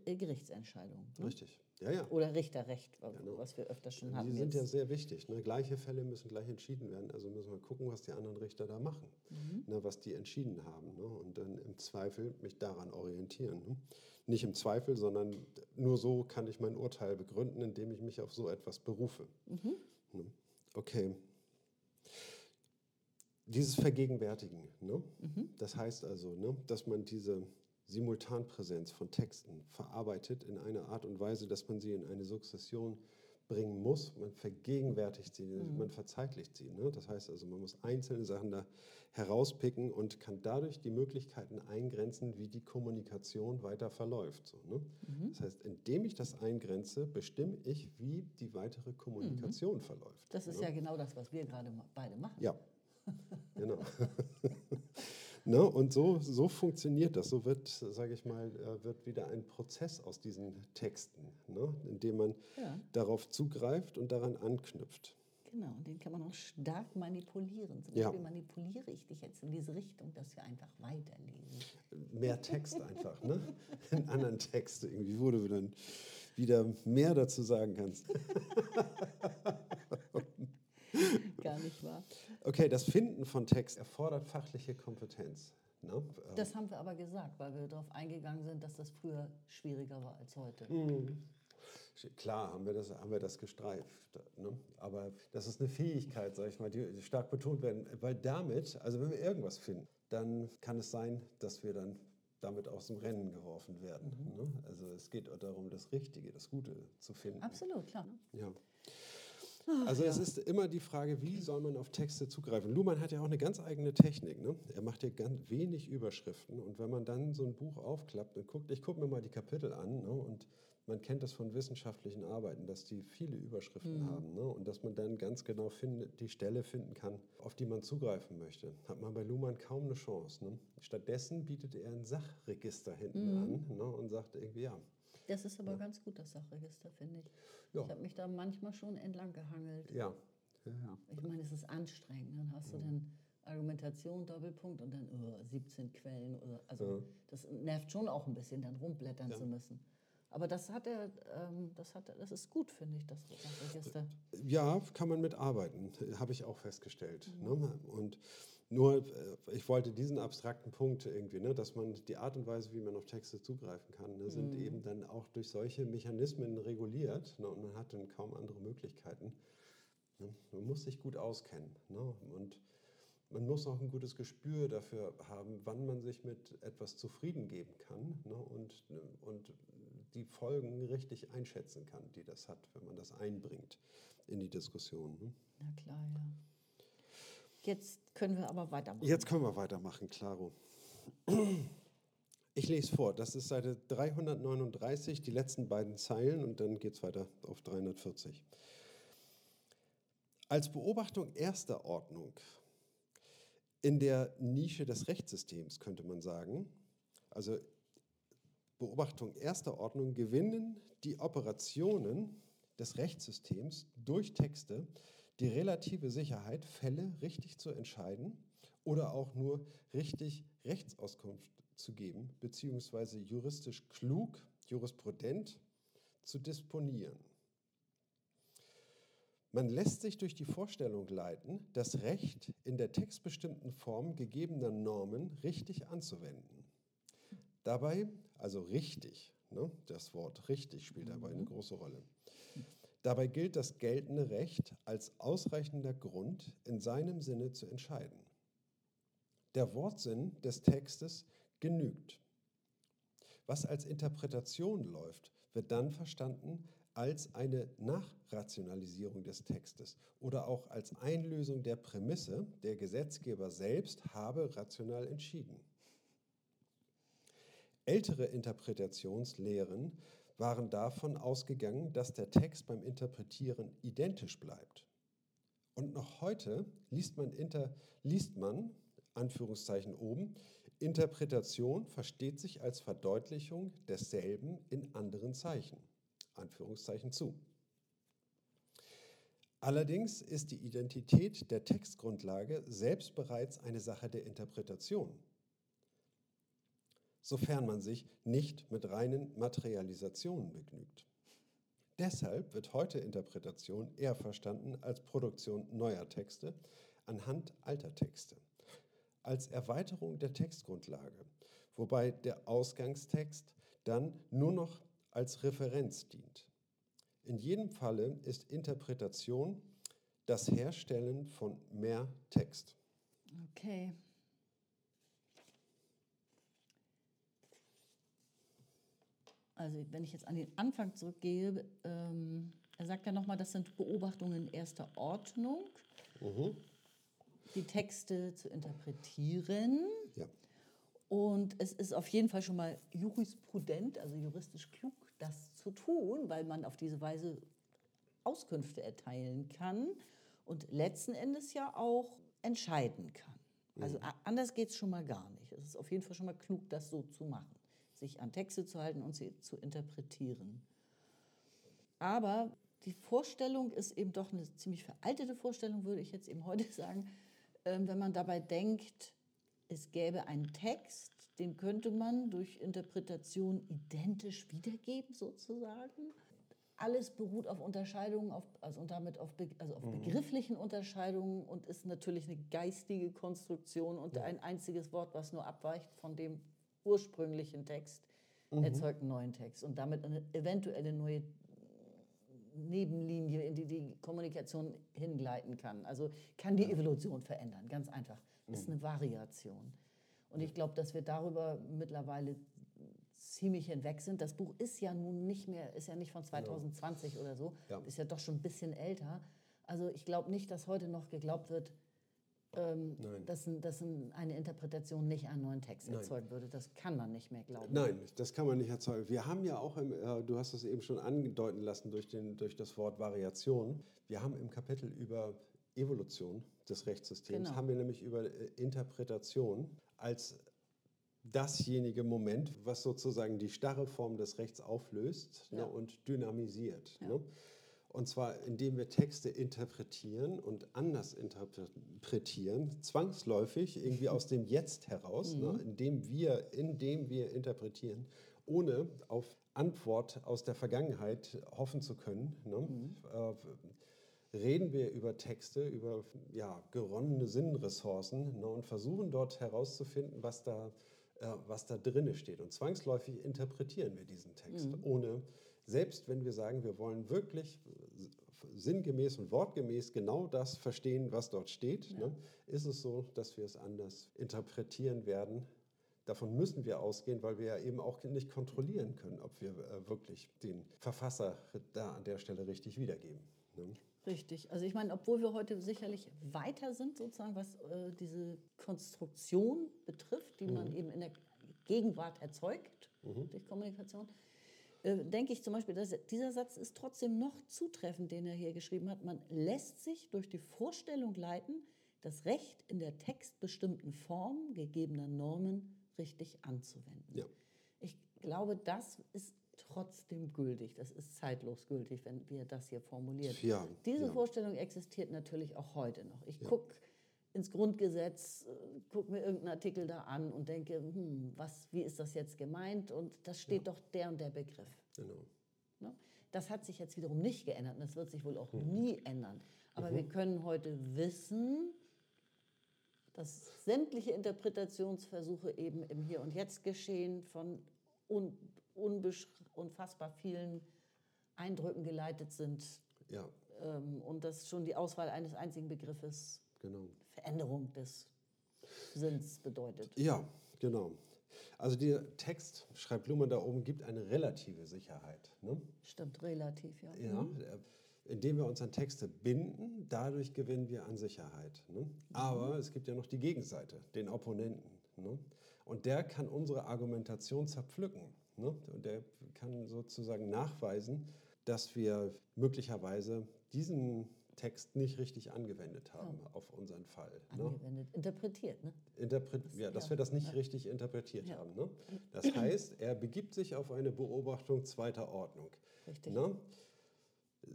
äh, Gerichtsentscheidungen. Ne? Richtig. Ja, ja. Oder Richterrecht, Genau. was wir öfter schon hatten. Die sind ja jetzt. sehr wichtig. Ne? Gleiche Fälle müssen gleich entschieden werden. Also müssen wir gucken, was die anderen Richter da machen, Mhm. ne? was die entschieden haben. Ne? Und dann im Zweifel mich daran orientieren. Ne? Nicht im Zweifel, sondern nur so kann ich mein Urteil begründen, indem ich mich auf so etwas berufe. Mhm. Ne? Okay. Dieses Vergegenwärtigen, ne? Mhm. das heißt also, ne, dass man diese Simultanpräsenz von Texten verarbeitet in einer Art und Weise, dass man sie in eine Sukzession bringen muss. Man vergegenwärtigt sie, Mhm. man verzeitlicht sie. Ne? Das heißt also, man muss einzelne Sachen da herauspicken und kann dadurch die Möglichkeiten eingrenzen, wie die Kommunikation weiter verläuft. So, ne? Mhm. Das heißt, indem ich das eingrenze, bestimme ich, wie die weitere Kommunikation verläuft. Mhm. Das ist ne? ja genau das, was wir gerade beide machen. Ja, genau. ne? Und so, so funktioniert das. So wird, sage ich mal, äh, wird wieder ein Prozess aus diesen Texten, ne? indem man Ja. darauf zugreift und daran anknüpft. Genau, und den kann man auch stark manipulieren. Zum Ja. Beispiel manipuliere ich dich jetzt in diese Richtung, dass wir einfach weiterlesen. Mehr Text einfach, ne? In anderen Texten irgendwie, wo du dann wieder mehr dazu sagen kannst. Gar nicht wahr? Okay, das Finden von Text erfordert fachliche Kompetenz. Ne? Das haben wir aber gesagt, weil wir darauf eingegangen sind, dass das früher schwieriger war als heute. Mhm. Klar haben wir das, haben wir das gestreift. Ne? Aber das ist eine Fähigkeit, sag ich mal, die stark betont werden. Weil damit, also wenn wir irgendwas finden, dann kann es sein, dass wir dann damit aus dem Rennen geworfen werden. Ne? Also es geht darum, das Richtige, das Gute zu finden. Absolut, klar. Ja. Also es ist immer die Frage, wie soll man auf Texte zugreifen? Luhmann hat ja auch eine ganz eigene Technik. Ne? Er macht ja ganz wenig Überschriften und wenn man dann so ein Buch aufklappt und guckt, ich gucke mir mal die Kapitel an ne? und man kennt das von wissenschaftlichen Arbeiten, dass die viele Überschriften haben ne? und dass man dann ganz genau findet, die Stelle finden kann, auf die man zugreifen möchte. Hat man bei Luhmann kaum eine Chance. Ne? Stattdessen bietet er ein Sachregister hinten an ne? und sagt irgendwie, ja, Das ist aber ganz gut, das Sachregister, finde ich. Ja. Ich habe mich da manchmal schon entlang gehangelt. ja, ja, ja. Ich meine, es ist anstrengend. ne? Dann hast du dann Argumentation, Doppelpunkt und dann oh, 17 Quellen. Oder, also das nervt schon auch ein bisschen, dann rumblättern zu müssen. Aber das hat er, ähm, das hat er, das ist gut, finde ich, das Sachregister. Ja, kann man mitarbeiten, habe ich auch festgestellt. Ne? Und nur, äh, ich wollte diesen abstrakten Punkt irgendwie, ne, dass man die Art und Weise, wie man auf Texte zugreifen kann, ne, sind eben dann auch durch solche Mechanismen reguliert ne, und man hat dann kaum andere Möglichkeiten. Ne? Man muss sich gut auskennen ne? und man muss auch ein gutes Gespür dafür haben, wann man sich mit etwas zufrieden geben kann ne? und, und die Folgen richtig einschätzen kann, die das hat, wenn man das einbringt in die Diskussion. Ne? Na klar, ja. Jetzt können wir aber weitermachen. Jetzt können wir weitermachen, Claro. Ich lese vor, das ist Seite 339, die letzten beiden Zeilen und dann geht es weiter auf 340. Als Beobachtung erster Ordnung in der Nische des Rechtssystems könnte man sagen, also Beobachtung erster Ordnung gewinnen die Operationen des Rechtssystems durch Texte die relative Sicherheit, Fälle richtig zu entscheiden oder auch nur richtig Rechtsauskunft zu geben, beziehungsweise juristisch klug, jurisprudent zu disponieren. Man lässt sich durch die Vorstellung leiten, das Recht in der textbestimmten Form gegebener Normen richtig anzuwenden. Dabei, also richtig, ne, das Wort richtig spielt dabei eine große Rolle. Dabei gilt das geltende Recht als ausreichender Grund in seinem Sinne zu entscheiden. Der Wortsinn des Textes genügt. Was als Interpretation läuft, wird dann verstanden als eine Nachrationalisierung des Textes oder auch als Einlösung der Prämisse, der Gesetzgeber selbst habe rational entschieden. Ältere Interpretationslehren waren davon ausgegangen, dass der Text beim Interpretieren identisch bleibt. Und noch heute liest man, inter, liest man Anführungszeichen oben, Interpretation versteht sich als Verdeutlichung desselben in anderen Zeichen. Anführungszeichen zu. Allerdings ist die Identität der Textgrundlage selbst bereits eine Sache der Interpretation. Sofern man sich nicht mit reinen Materialisationen begnügt. Deshalb wird heute Interpretation eher verstanden als Produktion neuer Texte anhand alter Texte, als Erweiterung der Textgrundlage, wobei der Ausgangstext dann nur noch als Referenz dient. In jedem Falle ist Interpretation das Herstellen von mehr Text. Okay. Also wenn ich jetzt an den Anfang zurückgehe, ähm, er sagt ja nochmal, das sind Beobachtungen erster Ordnung, die Texte zu interpretieren. Ja. Und es ist auf jeden Fall schon mal jurisprudent, also juristisch klug, das zu tun, weil man auf diese Weise Auskünfte erteilen kann und letzten Endes ja auch entscheiden kann. Also a- anders geht es schon mal gar nicht. Es ist auf jeden Fall schon mal klug, das so zu machen, sich an Texte zu halten und sie zu interpretieren. Aber die Vorstellung ist eben doch eine ziemlich veraltete Vorstellung, würde ich jetzt eben heute sagen, ähm, wenn man dabei denkt, es gäbe einen Text, den könnte man durch Interpretation identisch wiedergeben, sozusagen. Alles beruht auf Unterscheidungen, auf, also und damit auf, be, also auf begrifflichen Unterscheidungen und ist natürlich eine geistige Konstruktion und ein einziges Wort, was nur abweicht von dem ursprünglichen Text, erzeugt einen neuen Text und damit eine eventuelle neue Nebenlinie, in die die Kommunikation hingleiten kann. Also kann die Evolution verändern, ganz einfach. Ist eine Variation. Und ich glaube, dass wir darüber mittlerweile ziemlich hinweg sind. Das Buch ist ja nun nicht mehr, ist ja nicht von 2020 oder so, Ja. ist ja doch schon ein bisschen älter. Also ich glaube nicht, dass heute noch geglaubt wird, ähm, Nein. dass, dass ein, eine Interpretation nicht einen neuen Text erzeugen würde. Das kann man nicht mehr glauben. Nein, das kann man nicht erzeugen. Wir haben ja auch, im, äh, du hast es eben schon andeuten lassen durch, den, durch das Wort Variation, wir haben im Kapitel über Evolution des Rechtssystems, Genau. haben wir nämlich über äh, Interpretation als dasjenige Moment, was sozusagen die starre Form des Rechts auflöst Ja. ne, und dynamisiert. Ja. Ne? Und zwar, indem wir Texte interpretieren und anders interpretieren, zwangsläufig irgendwie aus dem Jetzt heraus, ne, indem, wir, indem wir interpretieren, ohne auf Antwort aus der Vergangenheit hoffen zu können. Ne? Äh, reden wir über Texte, über ja, geronnene Sinnressourcen ne, und versuchen dort herauszufinden, was da, äh, was da drinne steht. Und zwangsläufig interpretieren wir diesen Text, ohne, selbst wenn wir sagen, wir wollen wirklich sinngemäß und wortgemäß genau das verstehen, was dort steht, ne, ist es so, dass wir es anders interpretieren werden. Davon müssen wir ausgehen, weil wir ja eben auch nicht kontrollieren können, ob wir äh, wirklich den Verfasser da an der Stelle richtig wiedergeben. Ne? Richtig. Also ich meine, obwohl wir heute sicherlich weiter sind, sozusagen, was äh, diese Konstruktion betrifft, die man eben in der Gegenwart erzeugt durch Kommunikation, äh, denke ich zum Beispiel, dass dieser Satz ist trotzdem noch zutreffend, den er hier geschrieben hat. Man lässt sich durch die Vorstellung leiten, das Recht in der textbestimmten Form gegebener Normen richtig anzuwenden. Ja. Ich glaube, das ist trotzdem gültig. Das ist zeitlos gültig, wenn wir das hier formulieren. Ja, Diese ja. Vorstellung existiert natürlich auch heute noch. Ich gucke ins Grundgesetz, äh, gucke mir irgendeinen Artikel da an und denke, hm, was, wie ist das jetzt gemeint? Und das steht doch der und der Begriff. Genau. Ne? Das hat sich jetzt wiederum nicht geändert und das wird sich wohl auch Mhm. nie ändern. Aber wir können heute wissen, dass sämtliche Interpretationsversuche eben im Hier und Jetzt geschehen, von un unfassbar vielen Eindrücken geleitet sind Ja, ähm, und dass schon die Auswahl eines einzigen Begriffes genau. Veränderung des Sinns bedeutet. Ja, genau. Also der Text, schreibt Luhmann da oben, gibt eine relative Sicherheit. Ne? Stimmt, relativ, ja. Ja, äh, indem wir uns an Texte binden, dadurch gewinnen wir an Sicherheit. Ne? Aber es gibt ja noch die Gegenseite, den Opponenten. Ne? Und der kann unsere Argumentation zerpflücken. Ne? Und der kann sozusagen nachweisen, dass wir möglicherweise diesen Text nicht richtig angewendet haben auf unseren Fall. Ne? Angewendet, interpretiert, ne? Interpret ja, dass ja, wir das nicht richtig interpretiert Ja. haben. Ne? Das heißt, er begibt sich auf eine Beobachtung zweiter Ordnung. Richtig. Ne?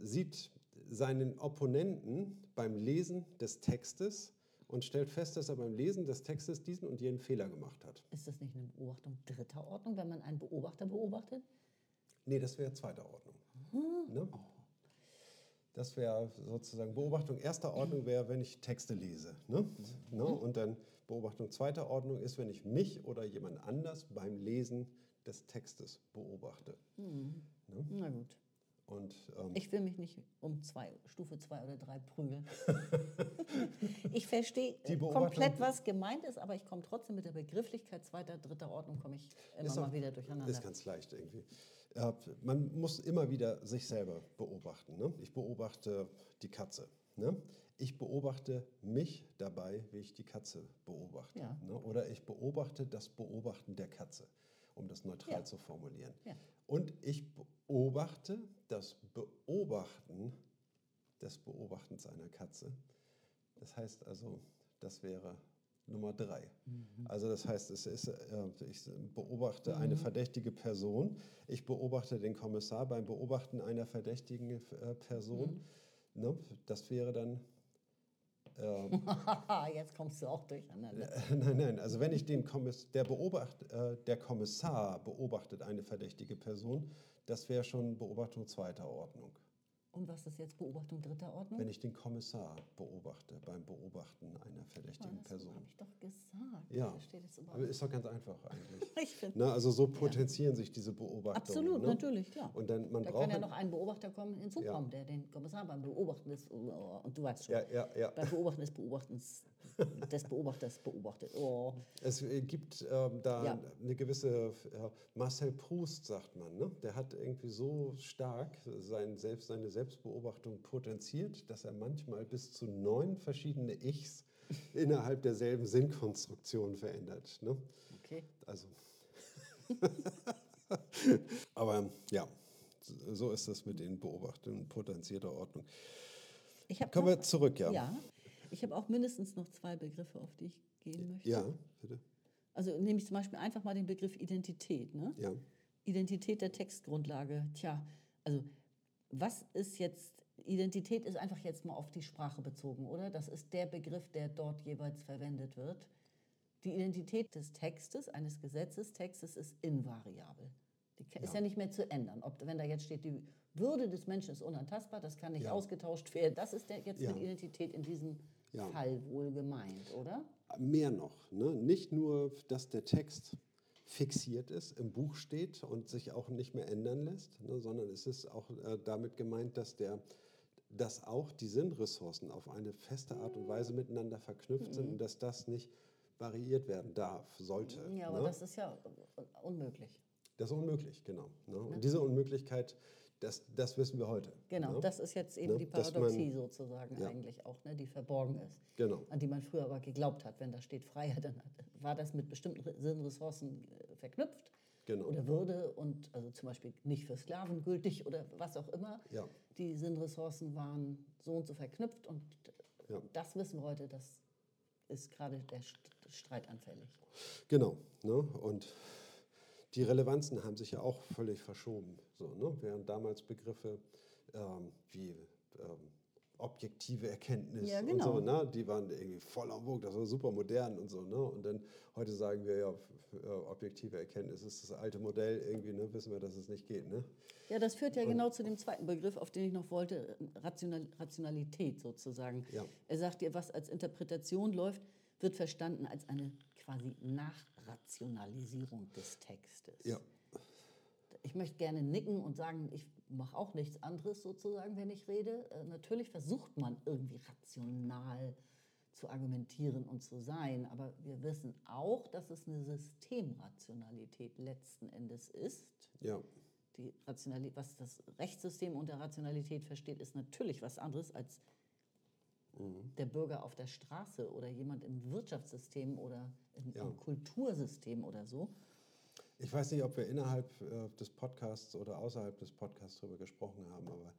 Sieht seinen Opponenten beim Lesen des Textes und stellt fest, dass er beim Lesen des Textes diesen und jenen Fehler gemacht hat. Ist das nicht eine Beobachtung dritter Ordnung, wenn man einen Beobachter beobachtet? Nee, das wäre zweiter Ordnung. Ne? Das wäre sozusagen Beobachtung erster Ordnung wäre, wenn ich Texte lese. Ne? Ne? Und dann Beobachtung zweiter Ordnung ist, wenn ich mich oder jemand anders beim Lesen des Textes beobachte. Na gut. Und ähm, Ich will mich nicht um zwei, Stufe 2 oder 3 prügeln. ich verstehe komplett, was gemeint ist, aber ich komme trotzdem mit der Begrifflichkeit zweiter, dritter Ordnung, komme ich immer Ist mal auch- wieder durcheinander. Ist ganz leicht irgendwie. Man muss immer wieder sich selber beobachten. Ne? Ich beobachte die Katze. Ne? Ich beobachte mich dabei, wie ich die Katze beobachte. Ja. Ne? Oder ich beobachte das Beobachten der Katze, um das neutral Ja. zu formulieren. Ja. Und ich beobachte das Beobachten des Beobachtens einer Katze. Das heißt also, das wäre Nummer drei. Also das heißt, es ist, äh, ich beobachte eine verdächtige Person, ich beobachte den Kommissar beim Beobachten einer verdächtigen äh, Person. Ne? Das wäre dann ähm, jetzt kommst du auch durcheinander. nein, nein. Also wenn ich den Kommiss der, Beobacht, äh, der Kommissar beobachtet eine verdächtige Person, das wäre schon Beobachtung zweiter Ordnung. Und was ist jetzt Beobachtung dritter Ordnung? Wenn ich den Kommissar beobachte beim Beobachten einer verdächtigen das Person. habe ich doch gesagt. Ja, das aber ist doch ganz einfach eigentlich. Ich find, Na, also so potenzieren sich diese Beobachtungen. absolut, ne? natürlich, klar. Und dann man da braucht kann ja halt- noch ein Beobachter kommen, hinzukommen, der den Kommissar beim Beobachten des, oh, und du weißt schon, Ja, ja, ja. beim Beobachten des Beobachtens, des Beobachters beobachtet. Oh. Es äh, gibt ähm, da Ja. eine gewisse, äh, Marcel Proust sagt man, ne? der hat irgendwie so stark sein Selbst, seine Selbstbeobachtung potenziert, dass er manchmal bis zu neun verschiedene Ichs innerhalb derselben Sinnkonstruktion verändert. Ne? Okay. Also. Aber ja, so ist das mit den Beobachtungen potenzierter Ordnung. Kommen wir zurück, ja. Ja, ich habe auch mindestens noch zwei Begriffe, auf die ich gehen möchte. Ja, bitte. Also nehme ich zum Beispiel einfach mal den Begriff Identität. Ne? Ja. Identität der Textgrundlage. Tja, also was ist jetzt, Identität ist einfach jetzt mal auf die Sprache bezogen, oder? Das ist der Begriff, der dort jeweils verwendet wird. Die Identität des Textes, eines Gesetzestextes, ist invariabel. Die ist Ja. ja nicht mehr zu ändern. Ob, wenn da jetzt steht, die Würde des Menschen ist unantastbar, das kann nicht Ja. ausgetauscht werden. Das ist der, jetzt Ja. mit Identität in diesem. Fall wohl gemeint, oder? Mehr noch. Ne? Nicht nur, dass der Text fixiert ist, im Buch steht und sich auch nicht mehr ändern lässt, ne? sondern es ist auch äh, damit gemeint, dass, der, dass auch die Sinnressourcen auf eine feste Art und Weise miteinander verknüpft sind und dass das nicht variiert werden darf, sollte. Ja, aber ne? das ist ja unmöglich. Das ist unmöglich, genau. Ne? Und diese Unmöglichkeit, das, das wissen wir heute. Genau, ne? das ist jetzt eben Ne, die Paradoxie man- sozusagen Ja. eigentlich auch, ne, die verborgen ist. Genau. An die man früher aber geglaubt hat. Wenn da steht Freiheit, dann war das mit bestimmten Re- Sinnressourcen äh, verknüpft. Genau. Oder Würde und also zum Beispiel nicht für Sklaven gültig oder was auch immer. Ja. Die Sinnressourcen waren so und so verknüpft und Ja. das wissen wir heute, das ist gerade der St- Streit anfällig. Genau. Ne? Und die Relevanzen haben sich ja auch völlig verschoben. So, ne? Während damals Begriffe ähm, wie ähm, objektive Erkenntnis Ja, und genau. so, ne? die waren irgendwie voll am Vogue, das war super modern und so. Ne? Und dann heute sagen wir ja, äh, objektive Erkenntnis ist das alte Modell, irgendwie ne? wissen wir, dass es nicht geht. Ne? Ja, das führt ja genau zu dem zweiten Begriff, auf den ich noch wollte, Rational, Rationalität sozusagen. Ja. Er sagt dir, was als Interpretation läuft, wird verstanden als eine quasi Nachrationalisierung des Textes. Ja. Ich möchte gerne nicken und sagen, ich mache auch nichts anderes sozusagen, wenn ich rede. Äh, natürlich versucht man irgendwie rational zu argumentieren und zu sein, aber wir wissen auch, dass es eine Systemrationalität letzten Endes ist Ja. die Rationalität, was das Rechtssystem unter Rationalität versteht, ist natürlich was anderes als der Bürger auf der Straße oder jemand im Wirtschaftssystem oder im, Ja. im Kultursystem oder so. Ich weiß nicht, ob wir innerhalb äh, des Podcasts oder außerhalb des Podcasts darüber gesprochen haben, aber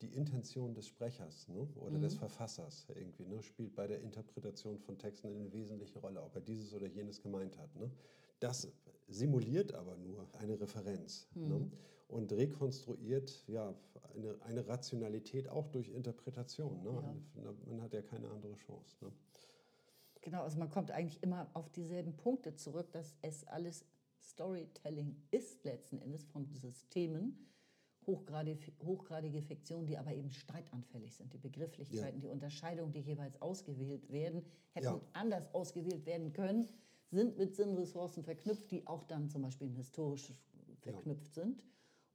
die Intention des Sprechers ne, oder des Verfassers irgendwie ne, spielt bei der Interpretation von Texten eine wesentliche Rolle, ob er dieses oder jenes gemeint hat. Ne. Das simuliert aber nur eine Referenz ne, und rekonstruiert ja, eine, eine Rationalität auch durch Interpretation. Ne. Man hat ja keine andere Chance. Ne. Genau, also man kommt eigentlich immer auf dieselben Punkte zurück, dass es alles Storytelling ist letzten Endes von Systemen, hochgradige, hochgradige Fiktionen, die aber eben streitanfällig sind. Die Begrifflichkeiten, die Unterscheidungen, die jeweils ausgewählt werden, hätten Ja. anders ausgewählt werden können, sind mit Sinnressourcen verknüpft, die auch dann zum Beispiel historisch verknüpft sind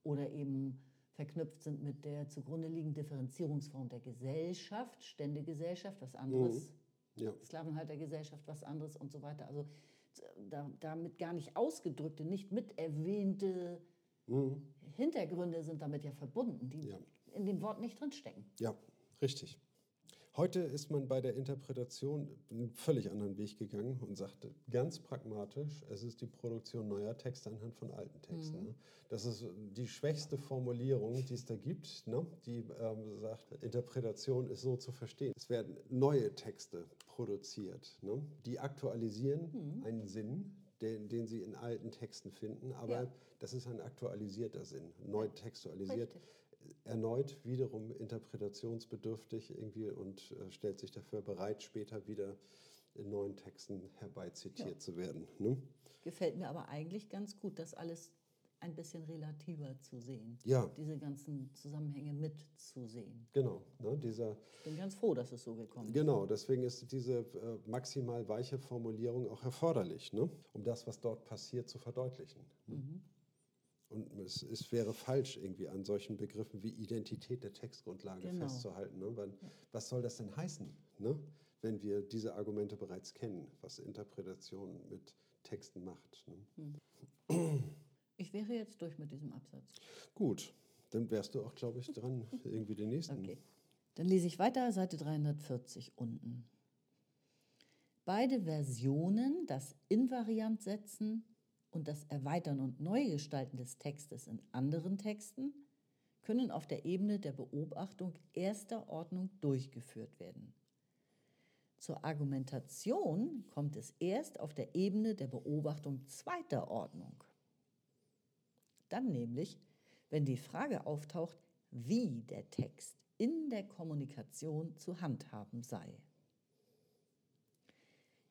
oder eben verknüpft sind mit der zugrunde liegenden Differenzierungsform der Gesellschaft, Ständegesellschaft, was anderes, Ja. Sklavenhaltergesellschaft, was anderes und so weiter. Also da, damit gar nicht ausgedrückte, nicht mit erwähnte Hintergründe sind damit ja verbunden, die Ja. in dem Wort nicht drinstecken. Ja, richtig. Heute ist man bei der Interpretation einen völlig anderen Weg gegangen und sagte ganz pragmatisch, es ist die Produktion neuer Texte anhand von alten Texten. Ne? Das ist die schwächste Formulierung, die es da gibt, ne? die ähm, sagt, Interpretation ist so zu verstehen. Es werden neue Texte produziert, ne? die aktualisieren einen Sinn, den, den sie in alten Texten finden, aber Ja. das ist ein aktualisierter Sinn, neu textualisiert Richtig. Erneut wiederum interpretationsbedürftig irgendwie und äh, stellt sich dafür bereit, später wieder in neuen Texten herbeizitiert Ja. zu werden. Ne? Gefällt mir aber eigentlich ganz gut, das alles ein bisschen relativer zu sehen. Ja. Diese ganzen Zusammenhänge mitzusehen. Genau, ne? dieser, Ich bin ganz froh, dass es so gekommen ist. genau, deswegen ist diese äh, maximal weiche Formulierung auch erforderlich, ne? um das, was dort passiert, zu verdeutlichen. ne? Mhm. Und es, es wäre falsch, irgendwie an solchen Begriffen wie Identität der Textgrundlage Genau. festzuhalten. Ne? Weil, was soll das denn heißen, ne? wenn wir diese Argumente bereits kennen, was Interpretation mit Texten macht? Ne? Ich wäre jetzt durch mit diesem Absatz. Gut, dann wärst du auch, glaube ich, dran, irgendwie den nächsten. Okay. Dann lese ich weiter, Seite 340 unten. Beide Versionen, das Invariantsetzen und das Erweitern und Neugestalten des Textes in anderen Texten, können auf der Ebene der Beobachtung erster Ordnung durchgeführt werden. Zur Argumentation kommt es erst auf der Ebene der Beobachtung zweiter Ordnung. Dann nämlich, wenn die Frage auftaucht, wie der Text in der Kommunikation zu handhaben sei.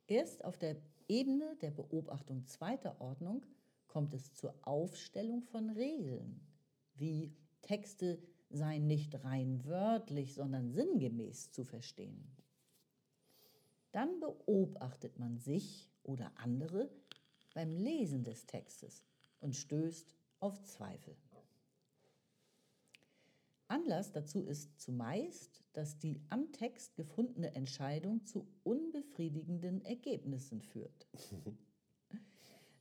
Erst auf der Ebene der Beobachtung zweiter Ordnung kommt es zur Aufstellung von Regeln, wie Texte seien nicht rein wörtlich, sondern sinngemäß zu verstehen. Dann beobachtet man sich oder andere beim Lesen des Textes und stößt auf Zweifel. Anlass dazu ist zumeist, dass die am Text gefundene Entscheidung zu unbefriedigenden Ergebnissen führt.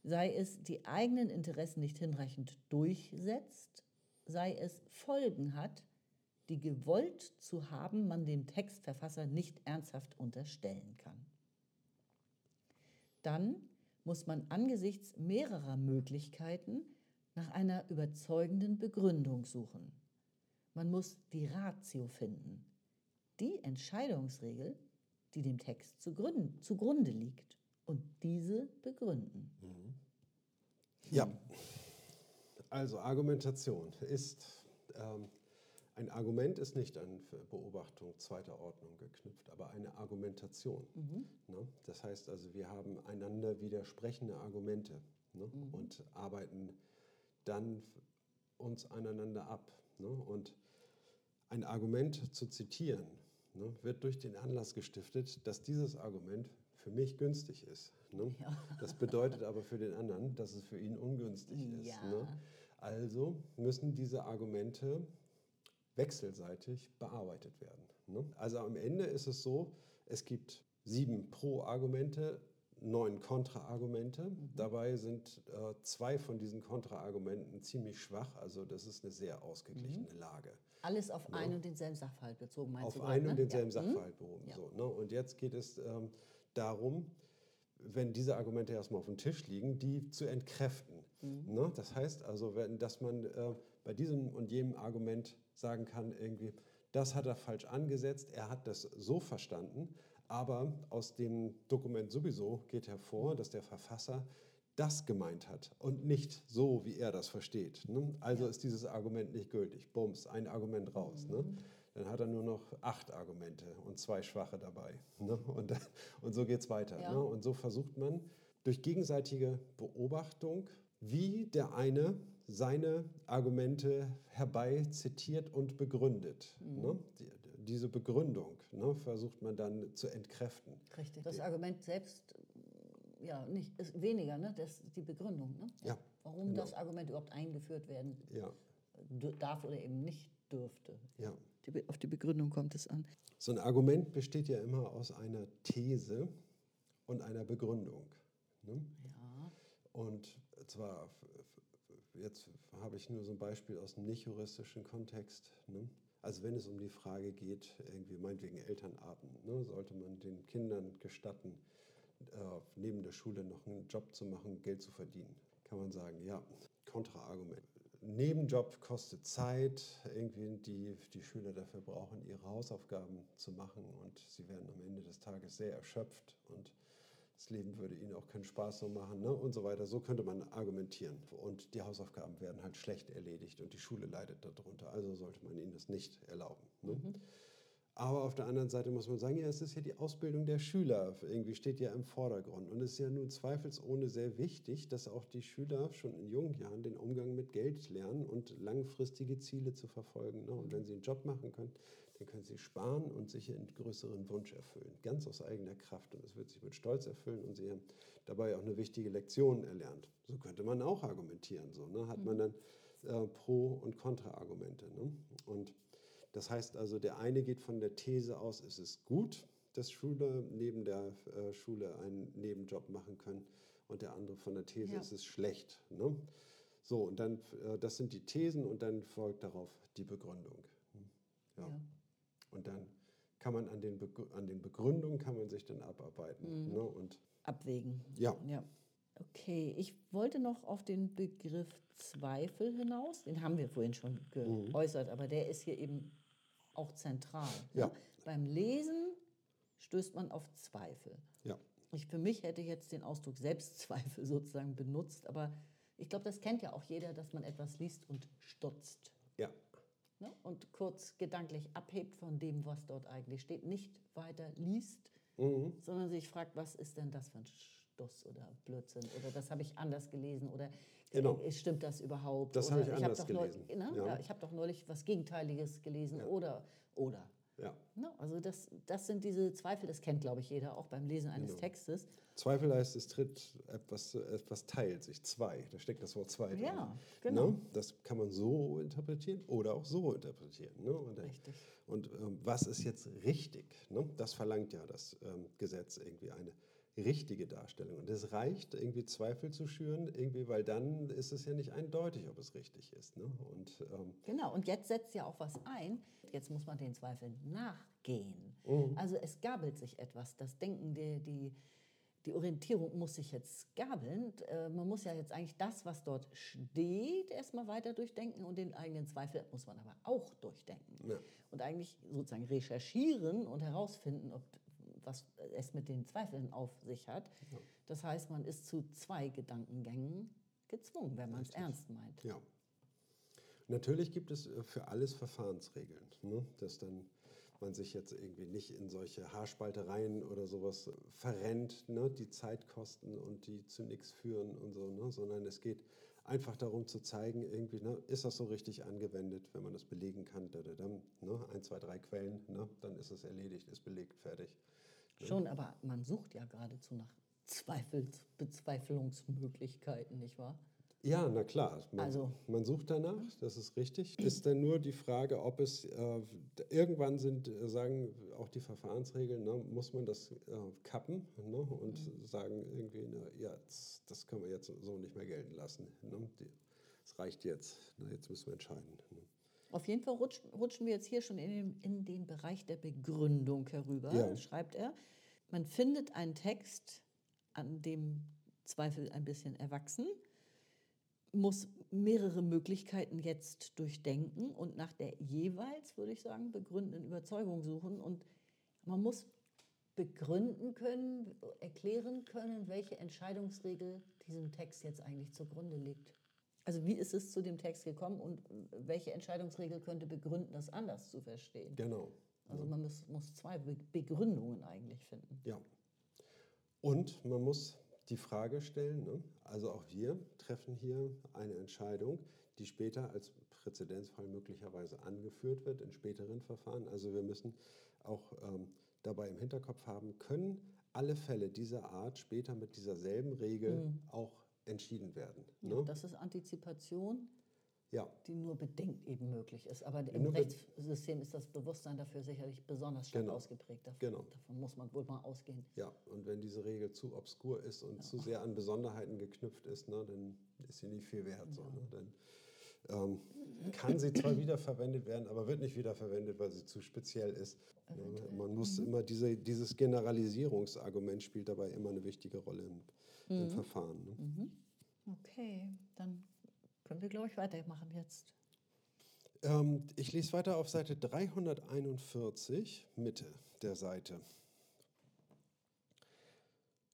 Sei es die eigenen Interessen nicht hinreichend durchsetzt, sei es Folgen hat, die gewollt zu haben man dem Textverfasser nicht ernsthaft unterstellen kann. Dann muss man angesichts mehrerer Möglichkeiten nach einer überzeugenden Begründung suchen. Man muss die Ratio finden, die Entscheidungsregel, die dem Text zugrunde, liegt, und diese begründen. Ja, also Argumentation ist, ähm, ein Argument ist nicht an Beobachtung zweiter Ordnung geknüpft, aber eine Argumentation. Ne? Das heißt also, wir haben einander widersprechende Argumente ne? und arbeiten dann uns aneinander ab. Ne? Und ein Argument zu zitieren, ne, wird durch den Anlass gestiftet, dass dieses Argument für mich günstig ist. Ne? Ja. Das bedeutet aber für den anderen, dass es für ihn ungünstig ist. Ja. Ne? Also müssen diese Argumente wechselseitig bearbeitet werden. Ne? Also am Ende ist es so, es gibt sieben Pro-Argumente, neun Kontra-Argumente. Dabei sind äh, zwei von diesen Kontra-Argumenten ziemlich schwach. Also das ist eine sehr ausgeglichene Lage. Alles auf einen und denselben Sachverhalt bezogen, meinst Auf du? gerade, einen ne? und denselben Ja. Sachverhalt behoben. Ja. So, ne? Und jetzt geht es ähm, darum, wenn diese Argumente erstmal auf dem Tisch liegen, die zu entkräften. Mhm. Ne? Das heißt also, wenn, dass man äh, bei diesem und jenem Argument sagen kann, irgendwie, das hat er falsch angesetzt, er hat das so verstanden, aber aus dem Dokument sowieso geht hervor, dass der Verfasser das gemeint hat und nicht so, wie er das versteht. Ne? Also ist dieses Argument nicht gültig. Bums, ein Argument raus. Ne? dann hat er nur noch acht Argumente und zwei schwache dabei. Ne? Und, und so geht es weiter. Ja. Ne? Und so versucht man durch gegenseitige Beobachtung, wie der eine seine Argumente herbei zitiert und begründet. Mhm. Ne? Die, diese Begründung ne, versucht man dann zu entkräften. Richtig. Das Argument selbst ja, nicht, ist weniger, ne? das ist die Begründung. Ne? Ja, Warum genau. das Argument überhaupt eingeführt werden Ja, darf oder eben nicht dürfte. ja. Die, auf die Begründung kommt es an. So ein Argument besteht ja immer aus einer These und einer Begründung. Ne? Ja. Und zwar, jetzt habe ich nur so ein Beispiel aus dem nicht-juristischen Kontext. Ne? Also wenn es um die Frage geht, irgendwie meinetwegen Elternabend, ne? sollte man den Kindern gestatten, äh, neben der Schule noch einen Job zu machen, Geld zu verdienen. Kann man sagen, ja, Kontraargument. Nebenjob kostet Zeit, irgendwie die, die Schüler dafür brauchen, ihre Hausaufgaben zu machen und sie werden am Ende des Tages sehr erschöpft und das Leben würde ihnen auch keinen Spaß so machen ne? und so weiter. So könnte man argumentieren. Und die Hausaufgaben werden halt schlecht erledigt und die Schule leidet darunter. Also sollte man ihnen das nicht erlauben. Ne? Aber auf der anderen Seite muss man sagen, ja, es ist ja die Ausbildung der Schüler, irgendwie steht ja im Vordergrund. Und es ist ja nun zweifelsohne sehr wichtig, dass auch die Schüler schon in jungen Jahren den Umgang mit Geld lernen und langfristige Ziele zu verfolgen. Ne? Und wenn sie einen Job machen können, dann können sie sparen und sich ihren größeren Wunsch erfüllen. Ganz aus eigener Kraft. Und es wird sich mit Stolz erfüllen und sie haben dabei auch eine wichtige Lektion erlernt. So könnte man auch argumentieren. So, ne? Hat man dann äh, Pro- und Kontraargumente. Ne? Und das heißt also, der eine geht von der These aus, es ist gut, dass Schüler neben der äh, Schule einen Nebenjob machen können und der andere von der These, Ja. es ist schlecht. Ne? So, und dann, äh, das sind die Thesen und dann folgt darauf die Begründung. Ja. Ja. Und dann kann man an den, Begrü- an den Begründungen kann man sich dann abarbeiten. Mhm. Ne? Und Abwägen. ja, Ja. Okay, ich wollte noch auf den Begriff Zweifel hinaus. Den haben wir vorhin schon geäußert, aber der ist hier eben auch zentral. ne? Ja. Beim Lesen stößt man auf Zweifel. ja, Ich für mich hätte jetzt den Ausdruck Selbstzweifel sozusagen benutzt, aber ich glaube, das kennt ja auch jeder, dass man etwas liest und stutzt. ja, Ne? Und kurz gedanklich abhebt von dem, was dort eigentlich steht, nicht weiter liest, Mhm. sondern sich fragt, was ist denn das für ein Stuss oder Blödsinn oder das habe ich anders gelesen oder Genau. stimmt das überhaupt? Das oder habe ich hab anders neu- gelesen. Ne? Ja. Ja. ich habe doch neulich was Gegenteiliges gelesen oder oder. Ja. Ne? Also das, das sind diese Zweifel, das kennt glaube ich jeder, auch beim Lesen eines Genau. Textes. Zweifel heißt, es tritt etwas, etwas teilt sich, zwei. Da steckt das Wort zwei drin. Ja, genau. Ne? Das kann man so interpretieren oder auch so interpretieren. Ne? Und, dann- Richtig. und ähm, was ist jetzt richtig? Ne? Das verlangt ja das ähm, Gesetz irgendwie eine richtige Darstellung. Und es reicht, irgendwie Zweifel zu schüren, irgendwie, weil dann ist es ja nicht eindeutig, ob es richtig ist. Ne? Und ähm, Genau, und jetzt setzt ja auch was ein. Jetzt muss man den Zweifeln nachgehen. Mhm. Also es gabelt sich etwas. Das Denken, die, die, die Orientierung muss sich jetzt gabeln. Äh, Man muss ja jetzt eigentlich das, was dort steht, erstmal weiter durchdenken und den eigenen Zweifel muss man aber auch durchdenken. Ja. Und eigentlich sozusagen recherchieren und herausfinden, ob was es mit den Zweifeln auf sich hat. Das heißt, man ist zu zwei Gedankengängen gezwungen, wenn man es ernst meint. Ja. Natürlich gibt es äh, für alles Verfahrensregeln, ne? dass dann man sich jetzt irgendwie nicht in solche Haarspaltereien oder sowas äh, verrennt, ne? die Zeit kosten und die zu nichts führen und so, ne? sondern es geht einfach darum zu zeigen, irgendwie, ne? ist das so richtig angewendet, wenn man das belegen kann, da, da, da, ne? ein, zwei, drei Quellen, ne? dann ist es erledigt, ist belegt, fertig. Schon, aber man sucht ja geradezu nach Zweifels Bezweiflungsmöglichkeiten, nicht wahr? Ja, na klar. Man, Also- man sucht danach, das ist richtig. Ist dann nur die Frage, ob es äh, irgendwann sind, äh, sagen auch die Verfahrensregeln, ne, muss man das äh, kappen ne, und sagen irgendwie, ne, ja, das, können wir jetzt so nicht mehr gelten lassen. Ne, die, reicht jetzt. Ne, jetzt müssen wir entscheiden. Ne. Auf jeden Fall rutsch, rutschen wir jetzt hier schon in den, in den Bereich der Begründung herüber, Ja. schreibt er. Man findet einen Text, an dem Zweifel ein bisschen erwachsen, muss mehrere Möglichkeiten jetzt durchdenken und nach der jeweils, würde ich sagen, begründenden Überzeugung suchen. Und man muss begründen können, erklären können, welche Entscheidungsregel diesem Text jetzt eigentlich zugrunde liegt. Also wie ist es zu dem Text gekommen und welche Entscheidungsregel könnte begründen, das anders zu verstehen? Genau. Also man muss, muss zwei Be Begründungen eigentlich finden. Ja. Und man muss die Frage stellen, ne? also auch wir treffen hier eine Entscheidung, die später als Präzedenzfall möglicherweise angeführt wird in späteren Verfahren. Also wir müssen auch ähm, dabei im Hinterkopf haben, können alle Fälle dieser Art später mit dieser selben Regel mhm. auch entschieden werden. Ja, ne? Das ist Antizipation, ja. die nur bedingt eben möglich ist. Aber im nur Rechtssystem ist das Bewusstsein dafür sicherlich besonders stark genau. ausgeprägt. Davon, genau. davon muss man wohl mal ausgehen. Ja, und wenn diese Regel zu obskur ist und ja. zu sehr an Besonderheiten geknüpft ist, ne, dann ist sie nicht viel wert. Ja. So, ne? Dann ähm, kann sie zwar wiederverwendet werden, aber wird nicht wiederverwendet, weil sie zu speziell ist. Man muss mhm. immer diese, dieses Generalisierungsargument spielt dabei immer eine wichtige Rolle im, mhm. im Verfahren. Ne? Mhm. Okay, dann können wir, glaube ich, weitermachen jetzt. Ähm, ich lese weiter auf Seite 341, Mitte der Seite.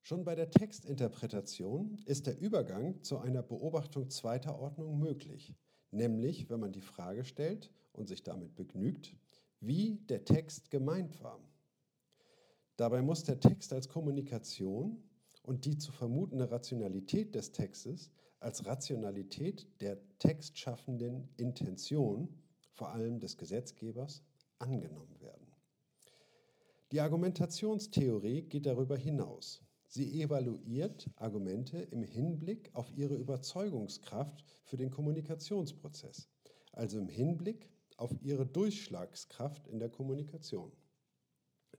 Schon bei der Textinterpretation ist der Übergang zu einer Beobachtung zweiter Ordnung möglich nämlich wenn man die Frage stellt und sich damit begnügt, wie der Text gemeint war. Dabei muss der Text als Kommunikation und die zu vermutende Rationalität des Textes als Rationalität der textschaffenden Intention, vor allem des Gesetzgebers, angenommen werden. Die Argumentationstheorie geht darüber hinaus. Sie evaluiert Argumente im Hinblick auf ihre Überzeugungskraft für den Kommunikationsprozess, also im Hinblick auf ihre Durchschlagskraft in der Kommunikation.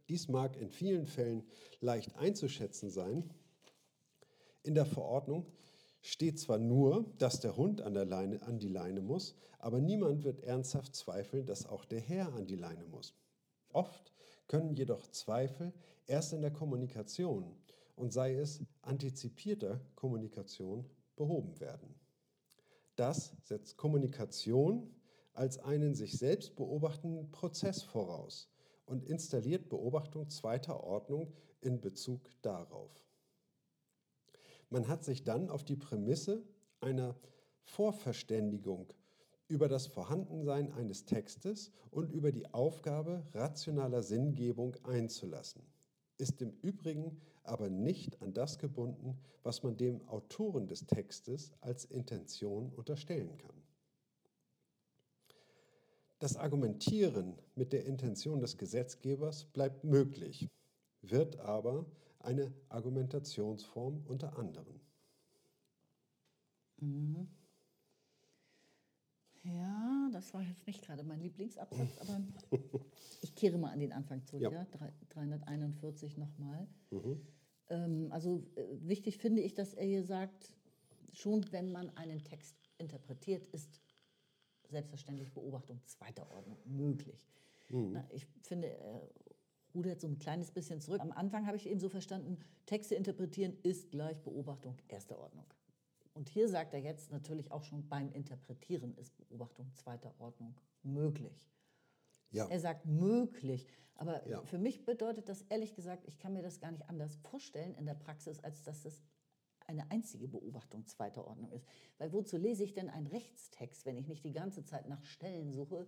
Dies mag in vielen Fällen leicht einzuschätzen sein. In der Verordnung steht zwar nur, dass der Hund an, der Leine, an die Leine muss, aber niemand wird ernsthaft zweifeln, dass auch der Herr an die Leine muss. Oft können jedoch Zweifel erst in der Kommunikation und sei es antizipierter Kommunikation behoben werden. Das setzt Kommunikation als einen sich selbst beobachtenden Prozess voraus und installiert Beobachtung zweiter Ordnung in Bezug darauf. Man hat sich dann auf die Prämisse einer Vorverständigung über das Vorhandensein eines Textes und über die Aufgabe rationaler Sinngebung einzulassen, ist im Übrigen aber nicht an das gebunden, was man dem Autoren des Textes als Intention unterstellen kann. Das Argumentieren mit der Intention des Gesetzgebers bleibt möglich, wird aber eine Argumentationsform unter anderem. Mhm. Ja, das war jetzt nicht gerade mein Lieblingsabsatz, aber ich kehre mal an den Anfang zurück, ja. ja 341 nochmal. Mhm. Ähm, also äh, wichtig finde ich, dass er hier sagt, schon wenn man einen Text interpretiert, ist selbstverständlich Beobachtung zweiter Ordnung möglich. Mhm. Na, ich finde, er rudert so ein kleines bisschen zurück. Am Anfang habe ich eben so verstanden, Texte interpretieren ist gleich Beobachtung erster Ordnung. Und hier sagt er jetzt natürlich auch schon beim Interpretieren ist Beobachtung zweiter Ordnung möglich. Ja. Er sagt möglich. Aber ja. für mich bedeutet das ehrlich gesagt, ich kann mir das gar nicht anders vorstellen in der Praxis, als dass das eine einzige Beobachtung zweiter Ordnung ist. Weil wozu lese ich denn einen Rechtstext, wenn ich nicht die ganze Zeit nach Stellen suche,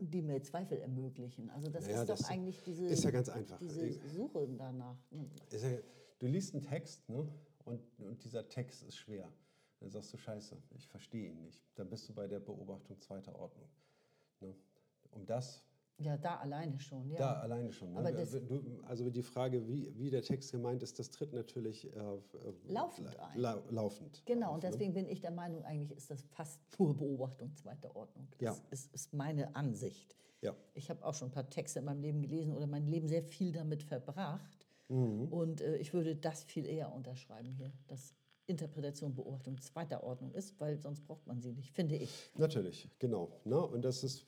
die mir Zweifel ermöglichen? Also das naja, ist das doch eigentlich diese, ist ja ganz einfach. diese Suche danach. Ja, du liest einen Text ne? und, und dieser Text ist schwer. Dann sagst du, scheiße, ich verstehe ihn nicht. Dann bist du bei der Beobachtung zweiter Ordnung. Ne? Um das ja, da alleine schon. Ja. Da alleine schon. Ne? Aber du, also die Frage, wie, wie der Text gemeint ist, das tritt natürlich äh, laufend ein. La laufend. Genau, auf, und ne? deswegen ne? bin ich der Meinung, eigentlich ist das fast nur Beobachtung zweiter Ordnung. Das ja. ist, ist meine Ansicht. Ja. Ich habe auch schon ein paar Texte in meinem Leben gelesen oder mein Leben sehr viel damit verbracht. Mhm. Und äh, ich würde das viel eher unterschreiben hier, dass Interpretation, Beobachtung zweiter Ordnung ist, weil sonst braucht man sie nicht, finde ich. Natürlich, genau. Ne? Und das ist,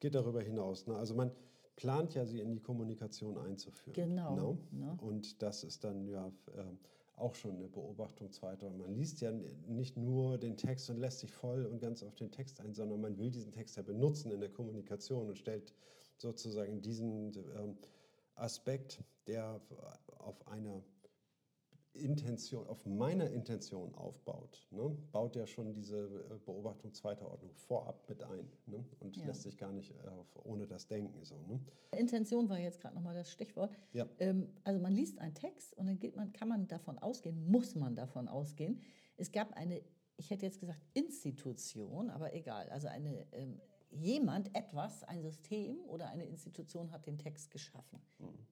geht darüber hinaus. Ne? Also man plant ja, sie in die Kommunikation einzuführen. Genau. Ne? Und das ist dann ja äh, auch schon eine Beobachtung zweiter Ordnung. Man liest ja nicht nur den Text und lässt sich voll und ganz auf den Text ein, sondern man will diesen Text ja benutzen in der Kommunikation und stellt sozusagen diesen ähm, Aspekt, der auf einer Intention, auf meiner Intention aufbaut, ne, baut ja schon diese äh, Beobachtung zweiter Ordnung vorab mit ein ne, und Ja. lässt sich gar nicht äh, auf, ohne das Denken so. Ne? Intention war jetzt gerade nochmal das Stichwort. Ja. Ähm, also man liest einen Text und dann geht man, kann man davon ausgehen, muss man davon ausgehen. Es gab eine, ich hätte jetzt gesagt Institution, aber egal, also eine ähm, jemand, etwas, ein System oder eine Institution hat den Text geschaffen.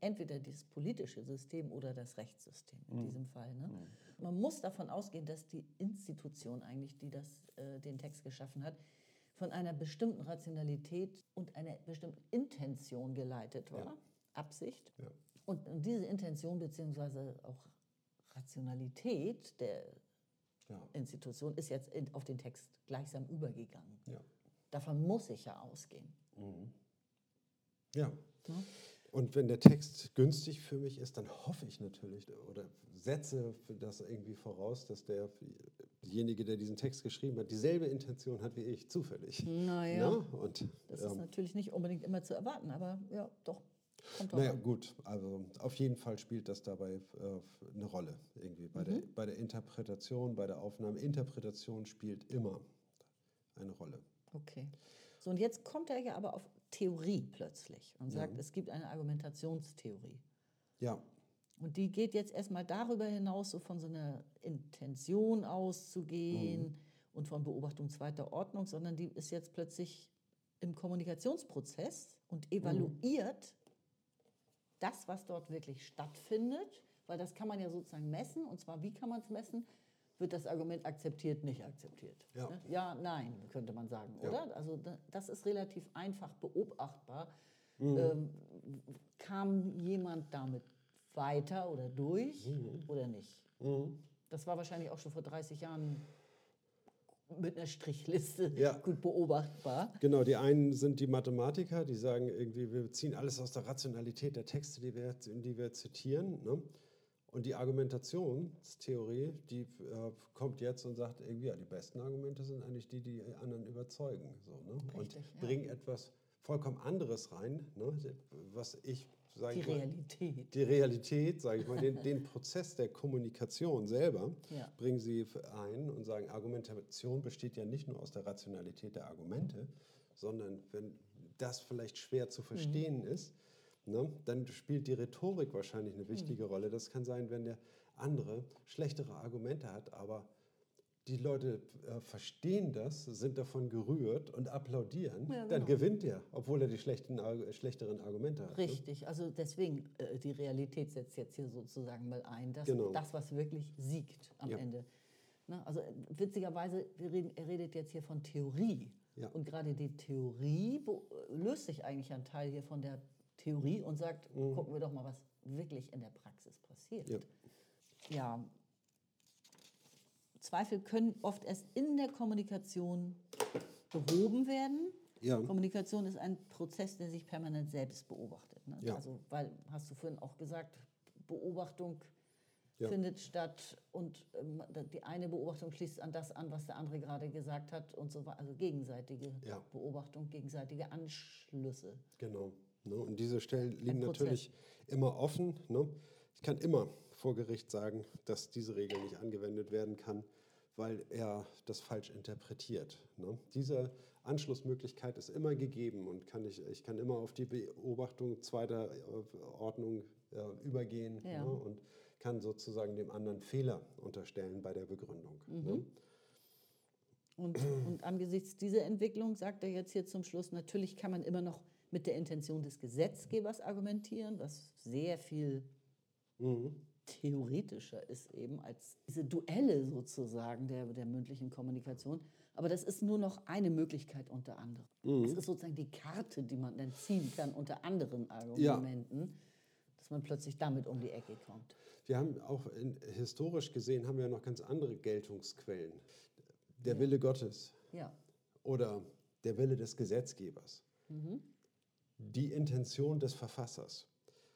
Entweder das politische System oder das Rechtssystem in diesem Fall. Ne? Man muss davon ausgehen, dass die Institution eigentlich, die das, äh, den Text geschaffen hat, von einer bestimmten Rationalität und einer bestimmten Intention geleitet war, Ja. Absicht. Ja. Und, und diese Intention bzw. auch Rationalität der Ja. Institution ist jetzt in, auf den Text gleichsam übergegangen. Ja. Davon muss ich ja ausgehen. ja. Ne? Und wenn der Text günstig für mich ist, dann hoffe ich natürlich oder setze das irgendwie voraus, dass derjenige, der diesen Text geschrieben hat, dieselbe Intention hat wie ich, zufällig. Naja, Ne? Und das ist ähm, natürlich nicht unbedingt immer zu erwarten, aber ja, doch. Kommt drauf Naja, an. gut, also auf jeden Fall spielt das dabei äh, eine Rolle irgendwie bei, der, Mhm. bei der Interpretation, bei der Aufnahme. Interpretation spielt immer eine Rolle. Okay. So, und jetzt kommt er ja aber auf Theorie plötzlich und sagt, Ja. es gibt eine Argumentationstheorie. Ja, Und die geht jetzt erstmal darüber hinaus, so von so einer Intention auszugehen Mhm. und von Beobachtung zweiter Ordnung, sondern die ist jetzt plötzlich im Kommunikationsprozess und Mhm. evaluiert das, was dort wirklich stattfindet, weil das kann man ja sozusagen messen. Und zwar, wie kann man es messen? Wird das Argument akzeptiert, nicht akzeptiert? Ja. Ne? ja nein, könnte man sagen, Ja. oder? Also da- das ist relativ einfach beobachtbar. Mhm. Ähm, kam jemand damit weiter oder durch Mhm. oder nicht? Das war wahrscheinlich auch schon vor 30 Jahren mit einer Strichliste Ja. gut beobachtbar. genau. Die einen sind die Mathematiker, die sagen irgendwie, wir ziehen alles aus der Rationalität der Texte, die wir, die wir zitieren. Ne? Und die Argumentationstheorie, die äh, kommt jetzt und sagt irgendwie, ja, die besten Argumente sind eigentlich die, die anderen überzeugen. So, ne? Richtig, und ja. bringen etwas vollkommen anderes rein, ne? was ich, sage Die ich mal, Realität. die Realität, sage ich mal, den, den Prozess der Kommunikation selber Ja. bringen sie ein und sagen, Argumentation besteht ja nicht nur aus der Rationalität der Argumente, sondern wenn das vielleicht schwer zu verstehen ist, ne, dann spielt die Rhetorik wahrscheinlich eine wichtige Rolle. Das kann sein, wenn der andere schlechtere Argumente hat, aber die Leute äh, verstehen das, sind davon gerührt und applaudieren, Ja, dann genau. gewinnt er, obwohl er die schlechten, Argu- schlechteren Argumente hat. ne? Richtig, also deswegen, äh, die Realität setzt jetzt hier sozusagen mal ein, dass Genau. das, was wirklich siegt am Ja. Ende. Ne? Also äh, witzigerweise, reden, er redet jetzt hier von Theorie. Ja. Und gerade die Theorie löst sich eigentlich ein Teil hier von der Theorie und sagt, gucken wir doch mal, was wirklich in der Praxis passiert. Mhm. Ja. ja, Zweifel können oft erst in der Kommunikation behoben werden. Ja. Kommunikation ist ein Prozess, der sich permanent selbst beobachtet. Ne? Ja. Also, weil, hast du vorhin auch gesagt, Beobachtung Ja. findet statt und ähm, die eine Beobachtung schließt an das an, was der andere gerade gesagt hat und so weiter. Also gegenseitige Ja. Beobachtung, gegenseitige Anschlüsse. Genau. Ne? Und diese Stellen liegen natürlich immer offen. Ne? Ich kann immer vor Gericht sagen, dass diese Regel nicht angewendet werden kann, weil er das falsch interpretiert. Ne? Diese Anschlussmöglichkeit ist immer gegeben und kann ich, ich kann immer auf die Beobachtung zweiter äh, Ordnung äh, übergehen Ja. ne? und kann sozusagen dem anderen Fehler unterstellen bei der Begründung. Ne? Und, und angesichts dieser Entwicklung sagt er jetzt hier zum Schluss, natürlich kann man immer noch mit der Intention des Gesetzgebers argumentieren, was sehr viel Mhm. theoretischer ist eben als diese Duelle sozusagen der, der mündlichen Kommunikation. Aber das ist nur noch eine Möglichkeit unter anderem. Mhm. Es ist sozusagen die Karte, die man dann ziehen kann unter anderen Argumenten, dass man plötzlich damit um die Ecke kommt. Wir haben auch in, historisch gesehen haben wir noch ganz andere Geltungsquellen. Der Wille Gottes Ja, oder der Wille des Gesetzgebers, die Intention des Verfassers.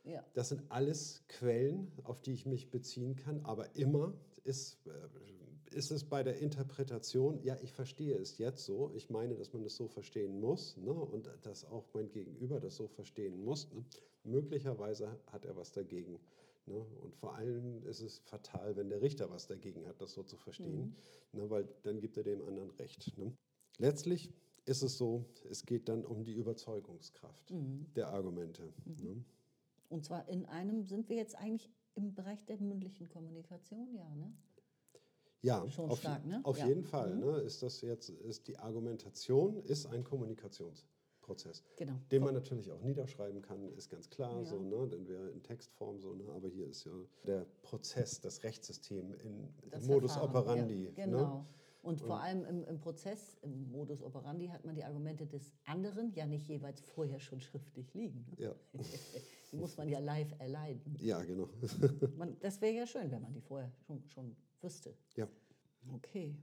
ja, Das sind alles Quellen, auf die ich mich beziehen kann, aber immer ist, äh, ist es bei der Interpretation, ja, ich verstehe es jetzt so, ich meine, dass man das so verstehen muss ne, und dass auch mein Gegenüber das so verstehen muss. Ne. Möglicherweise hat er was dagegen, Ne? Und vor allem ist es fatal, wenn der Richter was dagegen hat, das so zu verstehen, ne? weil dann gibt er dem anderen Recht. Ne? Letztlich ist es so, es geht dann um die Überzeugungskraft der Argumente. Ne? Und zwar in einem, sind wir jetzt eigentlich im Bereich der mündlichen Kommunikation, ja, ne? Ja, Schon auf, stark, ne? auf Ja. jeden Fall. Ne? Ist das jetzt, ist die Argumentation ist ein Kommunikationsprozess. Genau. Den man natürlich auch niederschreiben kann, ist ganz klar, Ja. so, ne? denn wäre in Textform so, ne? aber hier ist ja der Prozess, das Rechtssystem in Das Modus Verfahren, operandi. Ja, Ne? Und vor allem im, im Prozess, im Modus operandi, hat man die Argumente des anderen ja nicht jeweils vorher schon schriftlich liegen. Ne? Ja. Die muss man ja live erleiden. ja, genau. Man, das wäre ja schön, wenn man die vorher schon, schon wüsste. ja. Okay.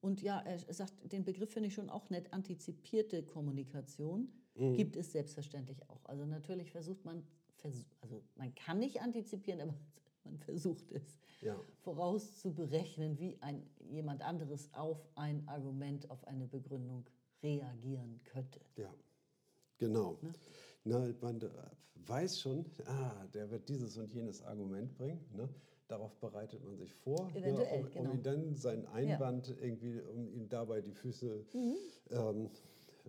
Und ja, er sagt, den Begriff finde ich schon auch nett. Antizipierte Kommunikation Mhm. gibt es selbstverständlich auch. Also natürlich versucht man, also man kann nicht antizipieren, aber man versucht es Ja. vorauszuberechnen, wie ein, jemand anderes auf ein Argument, auf eine Begründung reagieren könnte. Ja, genau. Ne? Na, man äh, weiß schon, ah, der wird dieses und jenes Argument bringen. Ne? Darauf bereitet man sich vor, ne, um, genau. um ihm dann seinen Einwand irgendwie, um ihm dabei die Füße Mhm. ähm,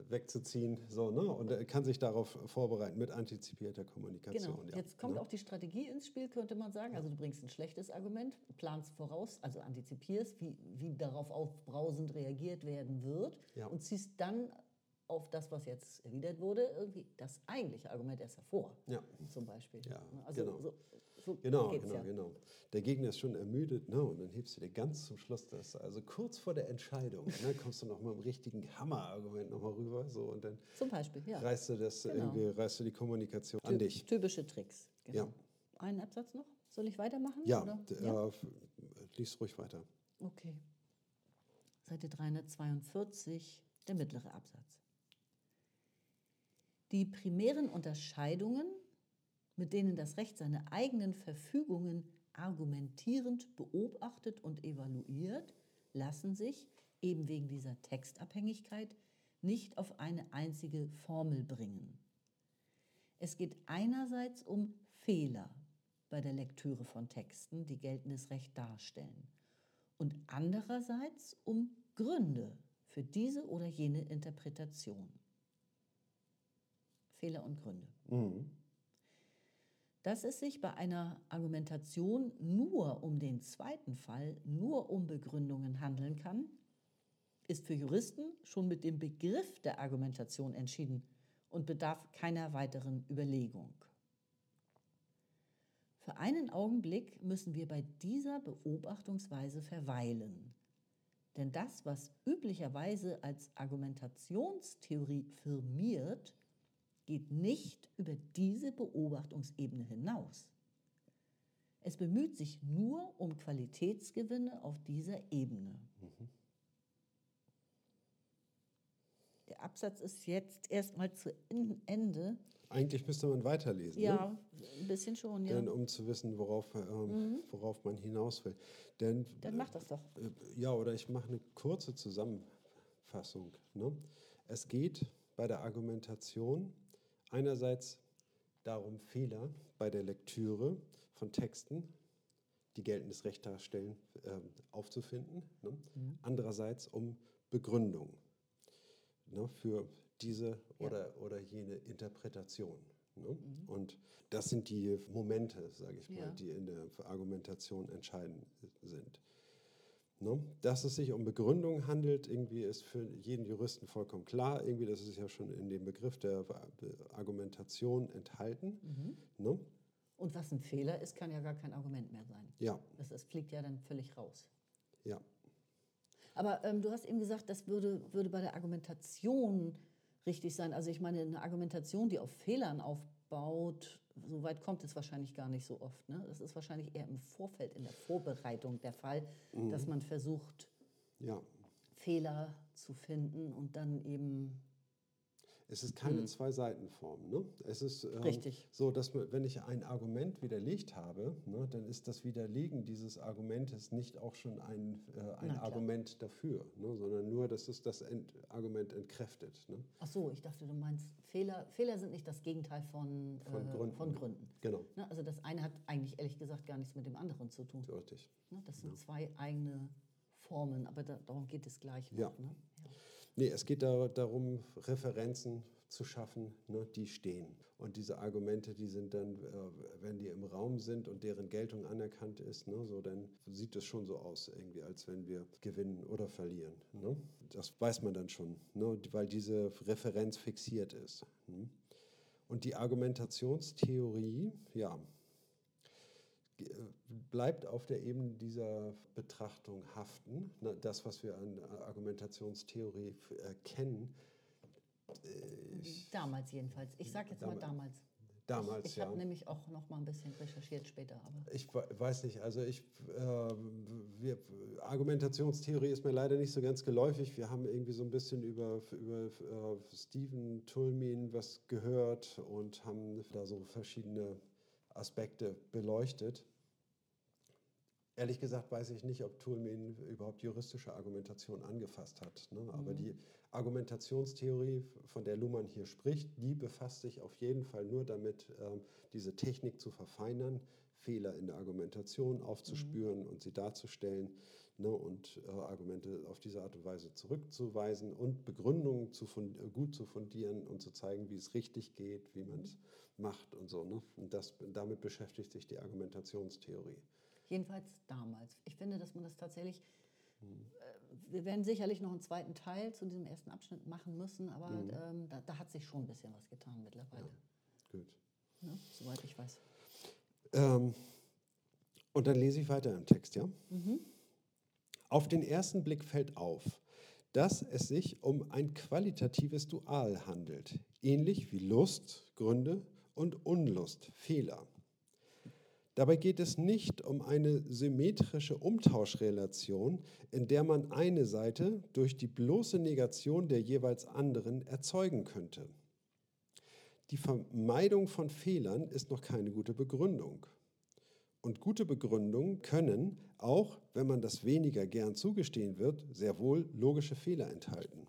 wegzuziehen. So, ne? Und er kann sich darauf vorbereiten mit antizipierter Kommunikation. Genau. Ja, Jetzt kommt ne? auch die Strategie ins Spiel, könnte man sagen. Also du bringst ein schlechtes Argument, planst voraus, also antizipierst, wie, wie darauf aufbrausend reagiert werden wird Ja. und ziehst dann auf das, was jetzt erwidert wurde, irgendwie das eigentliche Argument erst hervor. Ja. Zum Beispiel. Ja, also genau. so, so Genau, genau, ja. genau. Der Gegner ist schon ermüdet, ne? und dann hebst du dir ganz zum Schluss das, also kurz vor der Entscheidung, ne? kommst du noch mal mit dem richtigen Hammerargument noch mal rüber, so und dann Zum Beispiel, ja. reißt du das Genau. irgendwie, reißt du die Kommunikation an dich. Typische Tricks. Genau. Ja. Einen Absatz noch? Soll ich weitermachen? Ja, d- Äh, lies ruhig weiter. Okay. Seite 342, der mittlere Absatz. Die primären Unterscheidungen, mit denen das Recht seine eigenen Verfügungen argumentierend beobachtet und evaluiert, lassen sich, eben wegen dieser Textabhängigkeit, nicht auf eine einzige Formel bringen. Es geht einerseits um Fehler bei der Lektüre von Texten, die geltendes Recht darstellen, und andererseits um Gründe für diese oder jene Interpretation. Fehler und Gründe. Dass es sich bei einer Argumentation nur um den zweiten Fall, nur um Begründungen handeln kann, ist für Juristen schon mit dem Begriff der Argumentation entschieden und bedarf keiner weiteren Überlegung. Für einen Augenblick müssen wir bei dieser Beobachtungsweise verweilen. Denn das, was üblicherweise als Argumentationstheorie firmiert, geht nicht über diese Beobachtungsebene hinaus. Es bemüht sich nur um Qualitätsgewinne auf dieser Ebene. Der Absatz ist jetzt erstmal zu Ende. Eigentlich müsste man weiterlesen, ne? Ja, ein bisschen schon, ja. Denn, um zu wissen, worauf, ähm, worauf man hinaus will. Denn, Dann mach das doch. Äh, Ja, oder ich mache eine kurze Zusammenfassung. Ne? Es geht bei der Argumentation einerseits darum, Fehler bei der Lektüre von Texten, die geltendes Recht darstellen, äh, aufzufinden. Ne? Andererseits um Begründung ne, für diese Ja. oder, oder jene Interpretation. Ne? Und das sind die Momente, sage ich mal, Ja. die in der Argumentation entscheidend sind. Ne? Dass es sich um Begründung handelt, irgendwie ist für jeden Juristen vollkommen klar. Irgendwie, das ist ja schon in dem Begriff der Argumentation enthalten. Ne? Und was ein Fehler ist, kann ja gar kein Argument mehr sein. Ja, Das, das fliegt ja dann völlig raus. ja. Aber ähm, du hast eben gesagt, das würde, würde bei der Argumentation richtig sein. Also ich meine, eine Argumentation, die auf Fehlern aufbaut, so weit kommt es wahrscheinlich gar nicht so oft. Ne? Das ist wahrscheinlich eher im Vorfeld, in der Vorbereitung der Fall, dass man versucht, ja. Fehler zu finden und dann eben Es ist keine Zwei-Seiten-Form. Ne? Es ist ähm, Richtig. so, dass man, wenn ich ein Argument widerlegt habe, ne, dann ist das Widerlegen dieses Argumentes nicht auch schon ein, äh, ein Na. Argument dafür, ne, sondern nur, dass es das Ent Argument entkräftet. Ne? Ach so, ich dachte, du meinst, Fehler, Fehler sind nicht das Gegenteil von, Von äh, Gründen. Von Gründen. Genau, Ne, also das eine hat eigentlich ehrlich gesagt gar nichts mit dem anderen zu tun. richtig. Ne, das sind zwei eigene Formen, aber da, darum geht es gleich noch. Ja. Ne? Nee, es geht da, darum, Referenzen zu schaffen, ne, die stehen. Und diese Argumente, die sind dann, äh, wenn die im Raum sind und deren Geltung anerkannt ist, ne, so, dann sieht es schon so aus, irgendwie, als wenn wir gewinnen oder verlieren. Ne? Das weiß man dann schon, ne, weil diese Referenz fixiert ist. Ne? Und die Argumentationstheorie, ja, bleibt auf der Ebene dieser Betrachtung haften. Das, was wir an Argumentationstheorie äh, kennen, äh, ich, Damals jedenfalls. Ich sage jetzt mal Damals. damals. damals Ich, ich ja. habe nämlich auch noch mal ein bisschen recherchiert später. Aber Ich we- weiß nicht, also ich, äh, wir, Argumentationstheorie ist mir leider nicht so ganz geläufig. Wir haben irgendwie so ein bisschen über, über äh, Stephen Tulmin was gehört und haben da so verschiedene Aspekte beleuchtet. Ehrlich gesagt weiß ich nicht, ob Tulmin überhaupt juristische Argumentation angefasst hat. Ne? Aber die Argumentationstheorie, von der Luhmann hier spricht, die befasst sich auf jeden Fall nur damit, ähm, diese Technik zu verfeinern, Fehler in der Argumentation aufzuspüren und sie darzustellen ne? und äh, Argumente auf diese Art und Weise zurückzuweisen und Begründungen zu äh, gut zu fundieren und zu zeigen, wie es richtig geht, wie man es macht und so. Ne? Und das, damit beschäftigt sich die Argumentationstheorie. jedenfalls damals. Ich finde, dass man das tatsächlich. Äh, wir werden sicherlich noch einen zweiten Teil zu diesem ersten Abschnitt machen müssen, aber ähm, da, da hat sich schon ein bisschen was getan mittlerweile. Gut. Ne? Soweit ich weiß. Ähm, und dann lese ich weiter im Text, ja? Auf den ersten Blick fällt auf, dass es sich um ein qualitatives Dual handelt, ähnlich wie Lust, Gründe und Unlust, Fehler. Dabei geht es nicht um eine symmetrische Umtauschrelation, in der man eine Seite durch die bloße Negation der jeweils anderen erzeugen könnte. Die Vermeidung von Fehlern ist noch keine gute Begründung. Und gute Begründungen können, auch wenn man das weniger gern zugestehen wird, sehr wohl logische Fehler enthalten.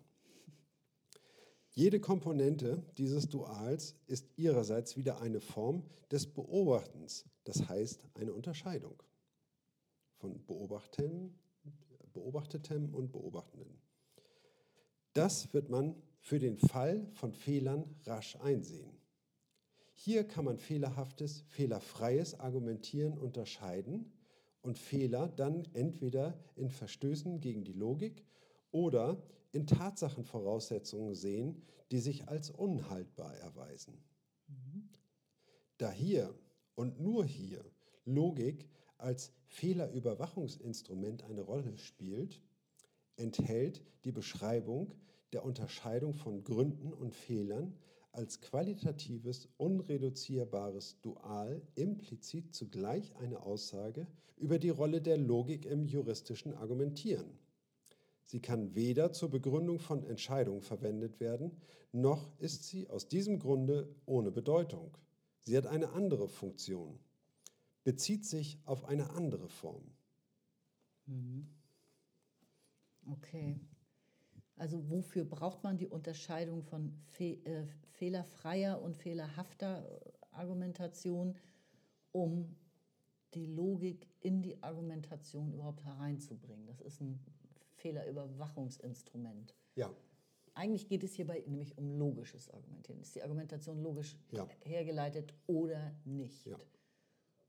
Jede Komponente dieses Duals ist ihrerseits wieder eine Form des Beobachtens, das heißt eine Unterscheidung von Beobachten, Beobachtetem und Beobachtenden. Das wird man für den Fall von Fehlern rasch einsehen. Hier kann man fehlerhaftes, fehlerfreies Argumentieren unterscheiden und Fehler dann entweder in Verstößen gegen die Logik oder in Tatsachenvoraussetzungen sehen, die sich als unhaltbar erweisen. Da hier und nur hier Logik als Fehlerüberwachungsinstrument eine Rolle spielt, enthält die Beschreibung der Unterscheidung von Gründen und Fehlern als qualitatives, unreduzierbares Dual implizit zugleich eine Aussage über die Rolle der Logik im juristischen Argumentieren. Sie kann weder zur Begründung von Entscheidungen verwendet werden, noch ist sie aus diesem Grunde ohne Bedeutung. Sie hat eine andere Funktion, bezieht sich auf eine andere Form. Okay. Also wofür braucht man die Unterscheidung von fe äh, fehlerfreier und fehlerhafter äh, Argumentation, um die Logik in die Argumentation überhaupt hereinzubringen? Das ist ein Fehlerüberwachungsinstrument. Ja, Eigentlich geht es hierbei nämlich um logisches Argumentieren. Ist die Argumentation logisch Ja. hergeleitet oder nicht? Ja.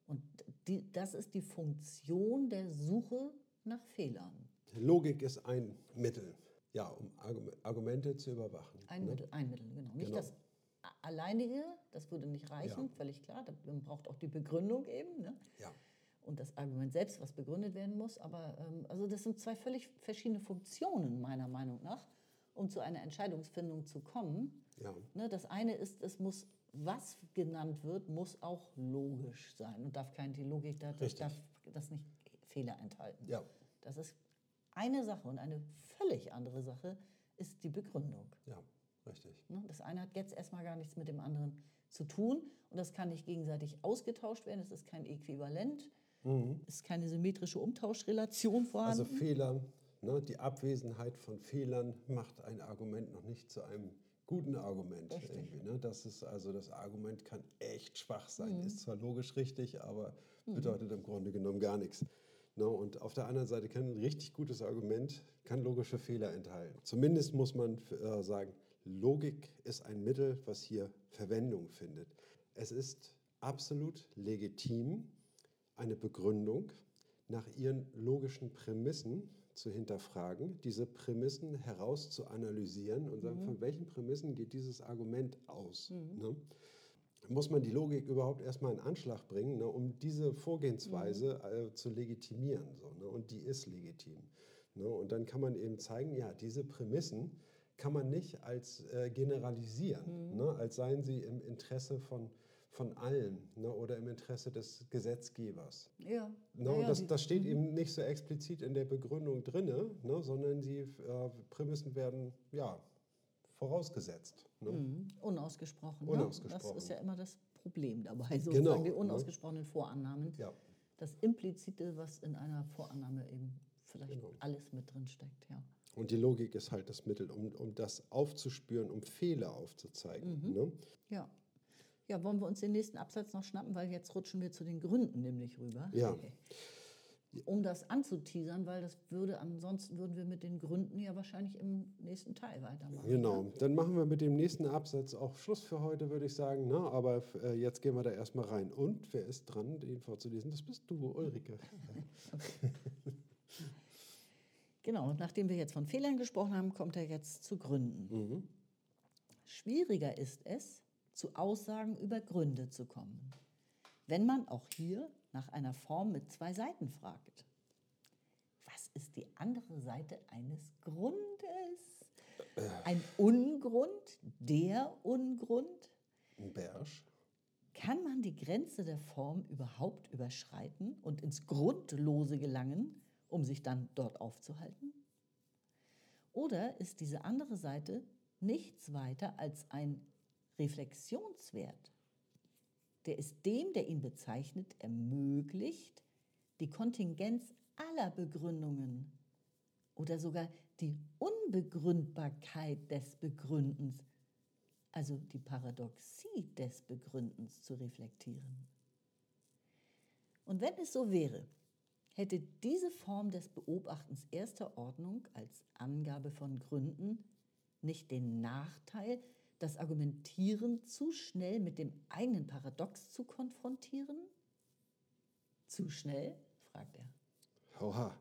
Und die, das ist die Funktion der Suche nach Fehlern. Logik ist ein Mittel, ja, um Argum- Argumente zu überwachen. Ein ne? Mittel, ein Mittel, genau. Nicht Genau. das alleinige, das würde nicht reichen, Ja. völlig klar. Man braucht auch die Begründung eben. Ne? Ja, Und das Argument selbst, was begründet werden muss. Aber ähm, also das sind zwei völlig verschiedene Funktionen, meiner Meinung nach, um zu einer Entscheidungsfindung zu kommen. ja, Ne, das eine ist, es muss, was genannt wird, muss auch logisch sein und darf kein, die Logik, da- darf das nicht Fehler enthalten. ja, Das ist eine Sache und eine völlig andere Sache ist die Begründung. ja. Richtig. Ne? Das eine hat jetzt erstmal gar nichts mit dem anderen zu tun und das kann nicht gegenseitig ausgetauscht werden. Es ist kein Äquivalent, es ist keine symmetrische Umtauschrelation vorhanden. Also Fehler, ne, die Abwesenheit von Fehlern macht ein Argument noch nicht zu einem guten Argument. Irgendwie, ne? Das ist also das Argument kann echt schwach sein. Ist zwar logisch richtig, aber bedeutet im Grunde genommen gar nichts. Ne? Und auf der anderen Seite kann ein richtig gutes Argument kann logische Fehler enthalten. Zumindest muss man äh, sagen, Logik ist ein Mittel, was hier Verwendung findet. Es ist absolut legitim, eine Begründung nach ihren logischen Prämissen zu hinterfragen, diese Prämissen herauszuanalysieren und sagen, von welchen Prämissen geht dieses Argument aus. Ne? Muss man die Logik überhaupt erstmal in Anschlag bringen, ne, um diese Vorgehensweise äh, zu legitimieren. So, ne? Und die ist legitim. Ne? Und dann kann man eben zeigen, ja, diese Prämissen kann man nicht als äh, generalisieren, ne? als seien sie im Interesse von, von allen ne? oder im Interesse des Gesetzgebers. ja. Ne, Ja, das, das steht eben nicht so explizit in der Begründung drin, ne, sondern die äh, Prämissen werden ja, vorausgesetzt. Ne? Mhm. Unausgesprochen. Unausgesprochen. Ne? Das ist ja immer das Problem dabei, sozusagen Genau, die ne? unausgesprochenen Vorannahmen. Ja. Das Implizite, was in einer Vorannahme eben vielleicht Genau. alles mit drin steckt. Ja. Und die Logik ist halt das Mittel, um, um das aufzuspüren, um Fehler aufzuzeigen. Mhm. Ne? Ja. Ja, wollen wir uns den nächsten Absatz noch schnappen, weil jetzt rutschen wir zu den Gründen nämlich rüber. Ja. Um das anzuteasern, weil das würde, ansonsten würden wir mit den Gründen ja wahrscheinlich im nächsten Teil weitermachen. Genau, dann machen wir mit dem nächsten Absatz auch Schluss für heute, würde ich sagen. Ne? Aber äh, jetzt gehen wir da erstmal rein. Und wer ist dran, den vorzulesen? Das bist du, Ulrike. Genau, und nachdem wir jetzt von Fehlern gesprochen haben, kommt er jetzt zu Gründen. Mhm. Schwieriger ist es, zu Aussagen über Gründe zu kommen, wenn man auch hier nach einer Form mit zwei Seiten fragt. Was ist die andere Seite eines Grundes? Ein Ungrund, der Ungrund? Ein Bersch. Kann man die Grenze der Form überhaupt überschreiten und ins Grundlose gelangen, um sich dann dort aufzuhalten? Oder ist diese andere Seite nichts weiter als ein Reflexionswert, der es dem, der ihn bezeichnet, ermöglicht, die Kontingenz aller Begründungen oder sogar die Unbegründbarkeit des Begründens also die Paradoxie des Begründens zu reflektieren. Und wenn es so wäre, hätte diese Form des Beobachtens erster Ordnung als Angabe von Gründen nicht den Nachteil, das Argumentieren zu schnell mit dem eigenen Paradox zu konfrontieren? Zu schnell? fragt er. Oha.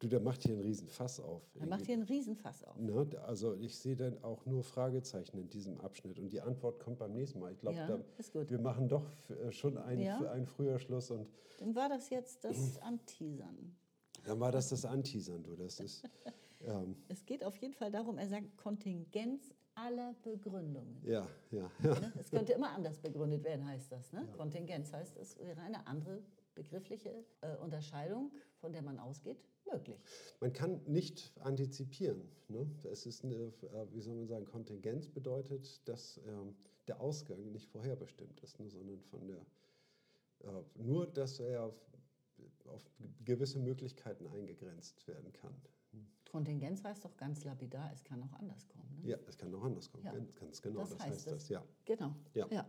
Du, der macht hier einen riesen Fass auf. Er macht hier einen Riesenfass auf. Ne, also ich sehe dann auch nur Fragezeichen in diesem Abschnitt und die Antwort kommt beim nächsten Mal. Ich glaube, Ja, wir machen doch äh, schon einen, Ja. einen früher Schluss und Dann war das jetzt das Anteasern. dann war das das Anteasern, du. Das ist, ähm, Es geht auf jeden Fall darum, er sagt Kontingenz aller Begründungen. ja, ja, ja. Ne? Es könnte immer anders begründet werden, heißt das. Ne? Kontingenz heißt, es wäre eine andere begriffliche äh, Unterscheidung, von der man ausgeht, möglich. Man kann nicht antizipieren. Ne? Es ist eine, äh, wie soll man sagen, Kontingenz bedeutet, dass ähm, der Ausgang nicht vorherbestimmt ist, ne? sondern von der, äh, nur, dass er auf, auf gewisse Möglichkeiten eingegrenzt werden kann. Kontingenz heißt doch ganz lapidar, es kann auch anders kommen. Ne? Ja, es kann auch anders kommen. Ja. Ganz, genau, Das das, heißt heißt es. das, ja. Genau. Ja.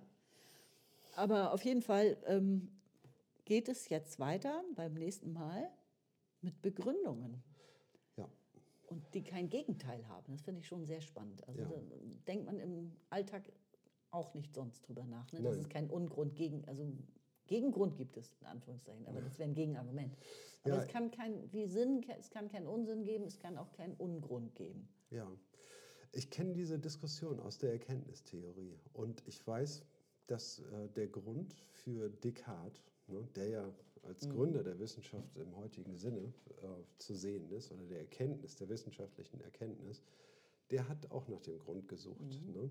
Aber auf jeden Fall ähm, geht es jetzt weiter beim nächsten Mal mit Begründungen. ja. Und die kein Gegenteil haben. Das finde ich schon sehr spannend. Also Ja. da denkt man im Alltag auch nicht sonst drüber nach. Ne? Dass Nein. es keinen Ungrund gegen, also Gegengrund gibt es, in Anführungszeichen, aber das wäre ein Gegenargument. Aber Ja. es kann kein, wie Sinn, es kann keinen Unsinn geben, es kann auch keinen Ungrund geben. Ja, ich kenne diese Diskussion aus der Erkenntnistheorie und ich weiß, dass äh, der Grund für Descartes, ne, der ja als Gründer der Wissenschaft im heutigen Sinne äh, zu sehen ist oder der Erkenntnis, der wissenschaftlichen Erkenntnis, der hat auch nach dem Grund gesucht ne,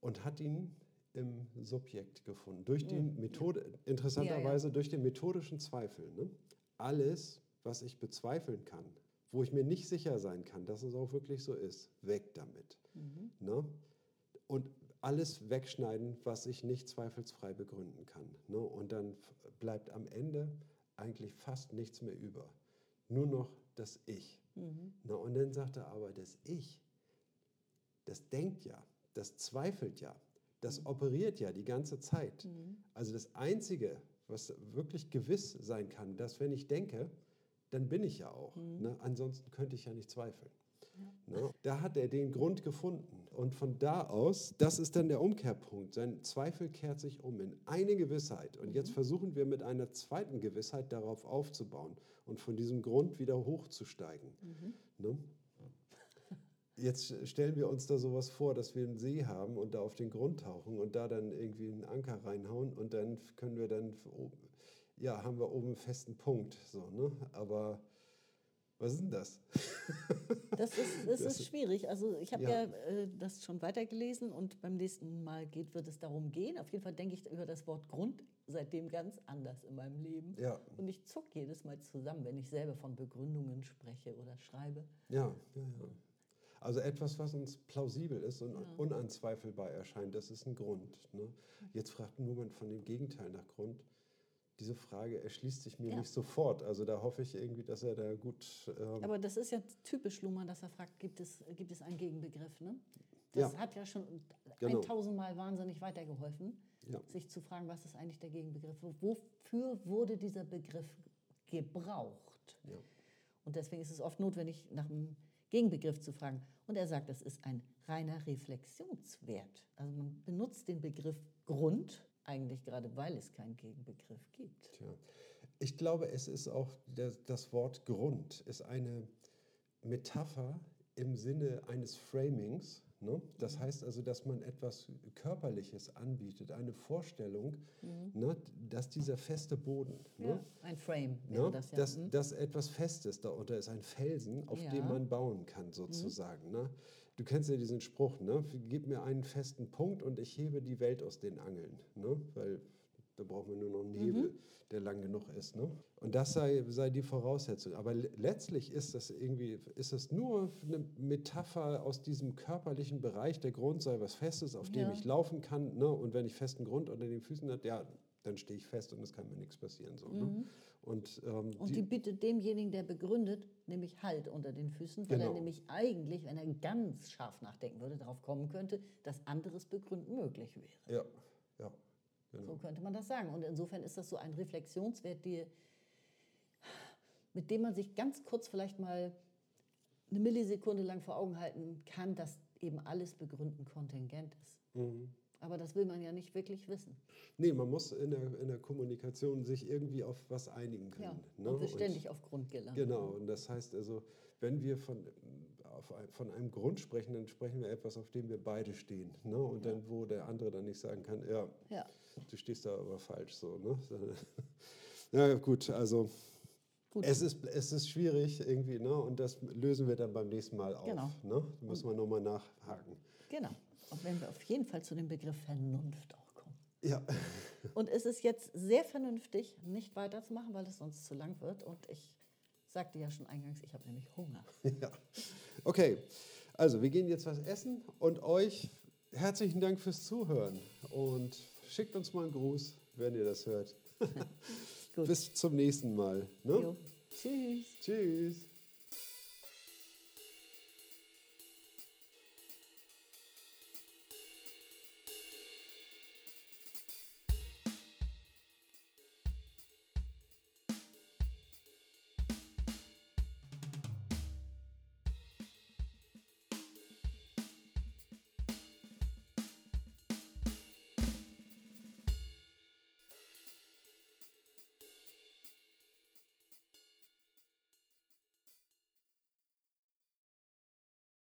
und hat ihn im Subjekt gefunden. Durch die Methode, interessanterweise durch den methodischen Zweifel. Ne? Alles, was ich bezweifeln kann, wo ich mir nicht sicher sein kann, dass es auch wirklich so ist, weg damit. Ne? Und alles wegschneiden, was ich nicht zweifelsfrei begründen kann. Ne? Und dann bleibt am Ende eigentlich fast nichts mehr über. Nur noch das Ich. Ne? Und dann sagt er aber, das Ich, das denkt ja, das zweifelt ja, das operiert ja die ganze Zeit. Also das Einzige, was wirklich gewiss sein kann, dass wenn ich denke, dann bin ich ja auch. Ne? Ansonsten könnte ich ja nicht zweifeln. Ne? Da hat er den Grund gefunden. Und von da aus, das ist dann der Umkehrpunkt. Sein Zweifel kehrt sich um in eine Gewissheit. Und jetzt versuchen wir mit einer zweiten Gewissheit darauf aufzubauen und von diesem Grund wieder hochzusteigen. Ne? Jetzt stellen wir uns da sowas vor, dass wir einen See haben und da auf den Grund tauchen und da dann irgendwie einen Anker reinhauen und dann können wir dann, ja, haben wir oben einen festen Punkt. So, ne? Aber was ist denn das? Das ist, das Das ist schwierig. Also ich habe Ja. ja, äh, das schon weitergelesen und beim nächsten Mal geht, wird es darum gehen. Auf jeden Fall denke ich über das Wort Grund seitdem ganz anders in meinem Leben. Ja. Und ich zuck jedes Mal zusammen, wenn ich selber von Begründungen spreche oder schreibe. Ja, ja, ja. Also etwas, was uns plausibel ist und unanzweifelbar erscheint, das ist ein Grund. Ne? Jetzt fragt Newman von dem Gegenteil nach Grund. Diese Frage erschließt sich mir Ja. nicht sofort. Also da hoffe ich irgendwie, dass er da gut. Ähm, Aber das ist ja typisch Luhmann, dass er fragt, gibt es, gibt es einen Gegenbegriff? Ne? Das Ja. hat ja schon Genau. 1000 Mal wahnsinnig weitergeholfen, Ja. sich zu fragen, was ist eigentlich der Gegenbegriff? Wofür wurde dieser Begriff gebraucht? ja. Und deswegen ist es oft notwendig, nach einem Gegenbegriff zu fragen. Und er sagt, das ist ein reiner Reflexionswert. Also man benutzt den Begriff Grund eigentlich gerade, weil es keinen Gegenbegriff gibt. Tja. Ich glaube, es ist auch das, das Wort Grund ist eine Metapher im Sinne eines Framings. Ne? Das heißt also, dass man etwas Körperliches anbietet, eine Vorstellung, ne? dass dieser feste Boden, ne? Ja, ein Frame Ne? das ja. dass, Mhm. dass etwas Festes darunter ist, ein Felsen, auf Ja. dem man bauen kann, sozusagen. Ne? Du kennst ja diesen Spruch, ne? gib mir einen festen Punkt und ich hebe die Welt aus den Angeln. Ne? Weil da braucht man nur noch einen Hebel, der lang genug ist. Ne? Und das sei, sei die Voraussetzung. Aber le- letztlich ist das irgendwie, ist das nur eine Metapher aus diesem körperlichen Bereich. Der Grund sei was Festes, auf dem Ja. ich laufen kann. Ne? Und wenn ich festen Grund unter den Füßen habe, ja, dann stehe ich fest und es kann mir nichts passieren. So, ne? Und, ähm, Mhm. Und die bietet demjenigen, der begründet, nämlich Halt unter den Füßen, weil Genau. er nämlich eigentlich, wenn er ganz scharf nachdenken würde, darauf kommen könnte, dass anderes Begründen möglich wäre. Ja, ja, genau. So könnte man das sagen. Und insofern ist das so ein Reflexionswert, die, mit dem man sich ganz kurz vielleicht mal eine Millisekunde lang vor Augen halten kann, dass eben alles begründen kontingent ist. Mhm. Aber das will man ja nicht wirklich wissen. Nee, man muss in der, in der Kommunikation sich irgendwie auf was einigen Ja. können. Und ne? wir ständig auf Grund gelangen. Genau, und das heißt also, wenn wir von, ein, von einem Grund sprechen, dann sprechen wir etwas, auf dem wir beide stehen. Ne? Und dann, wo der andere dann nicht sagen kann, ja, Ja. Du stehst da aber falsch so. Ne? Ja, gut, also Gut. Es, ist, es ist schwierig irgendwie, ne? und das lösen wir dann beim nächsten Mal auf. Genau. Ne? Da müssen wir nochmal nachhaken. Genau. Und wenn wir auf jeden Fall zu dem Begriff Vernunft auch kommen. Ja, Und es ist jetzt sehr vernünftig, nicht weiterzumachen, weil es sonst zu lang wird. Und ich sagte ja schon eingangs, ich habe nämlich Hunger. ja. Okay, also wir gehen jetzt was essen und euch herzlichen Dank fürs Zuhören und schickt uns mal einen Gruß, wenn ihr das hört. Bis zum nächsten Mal. Ne? Tschüss. Tschüss.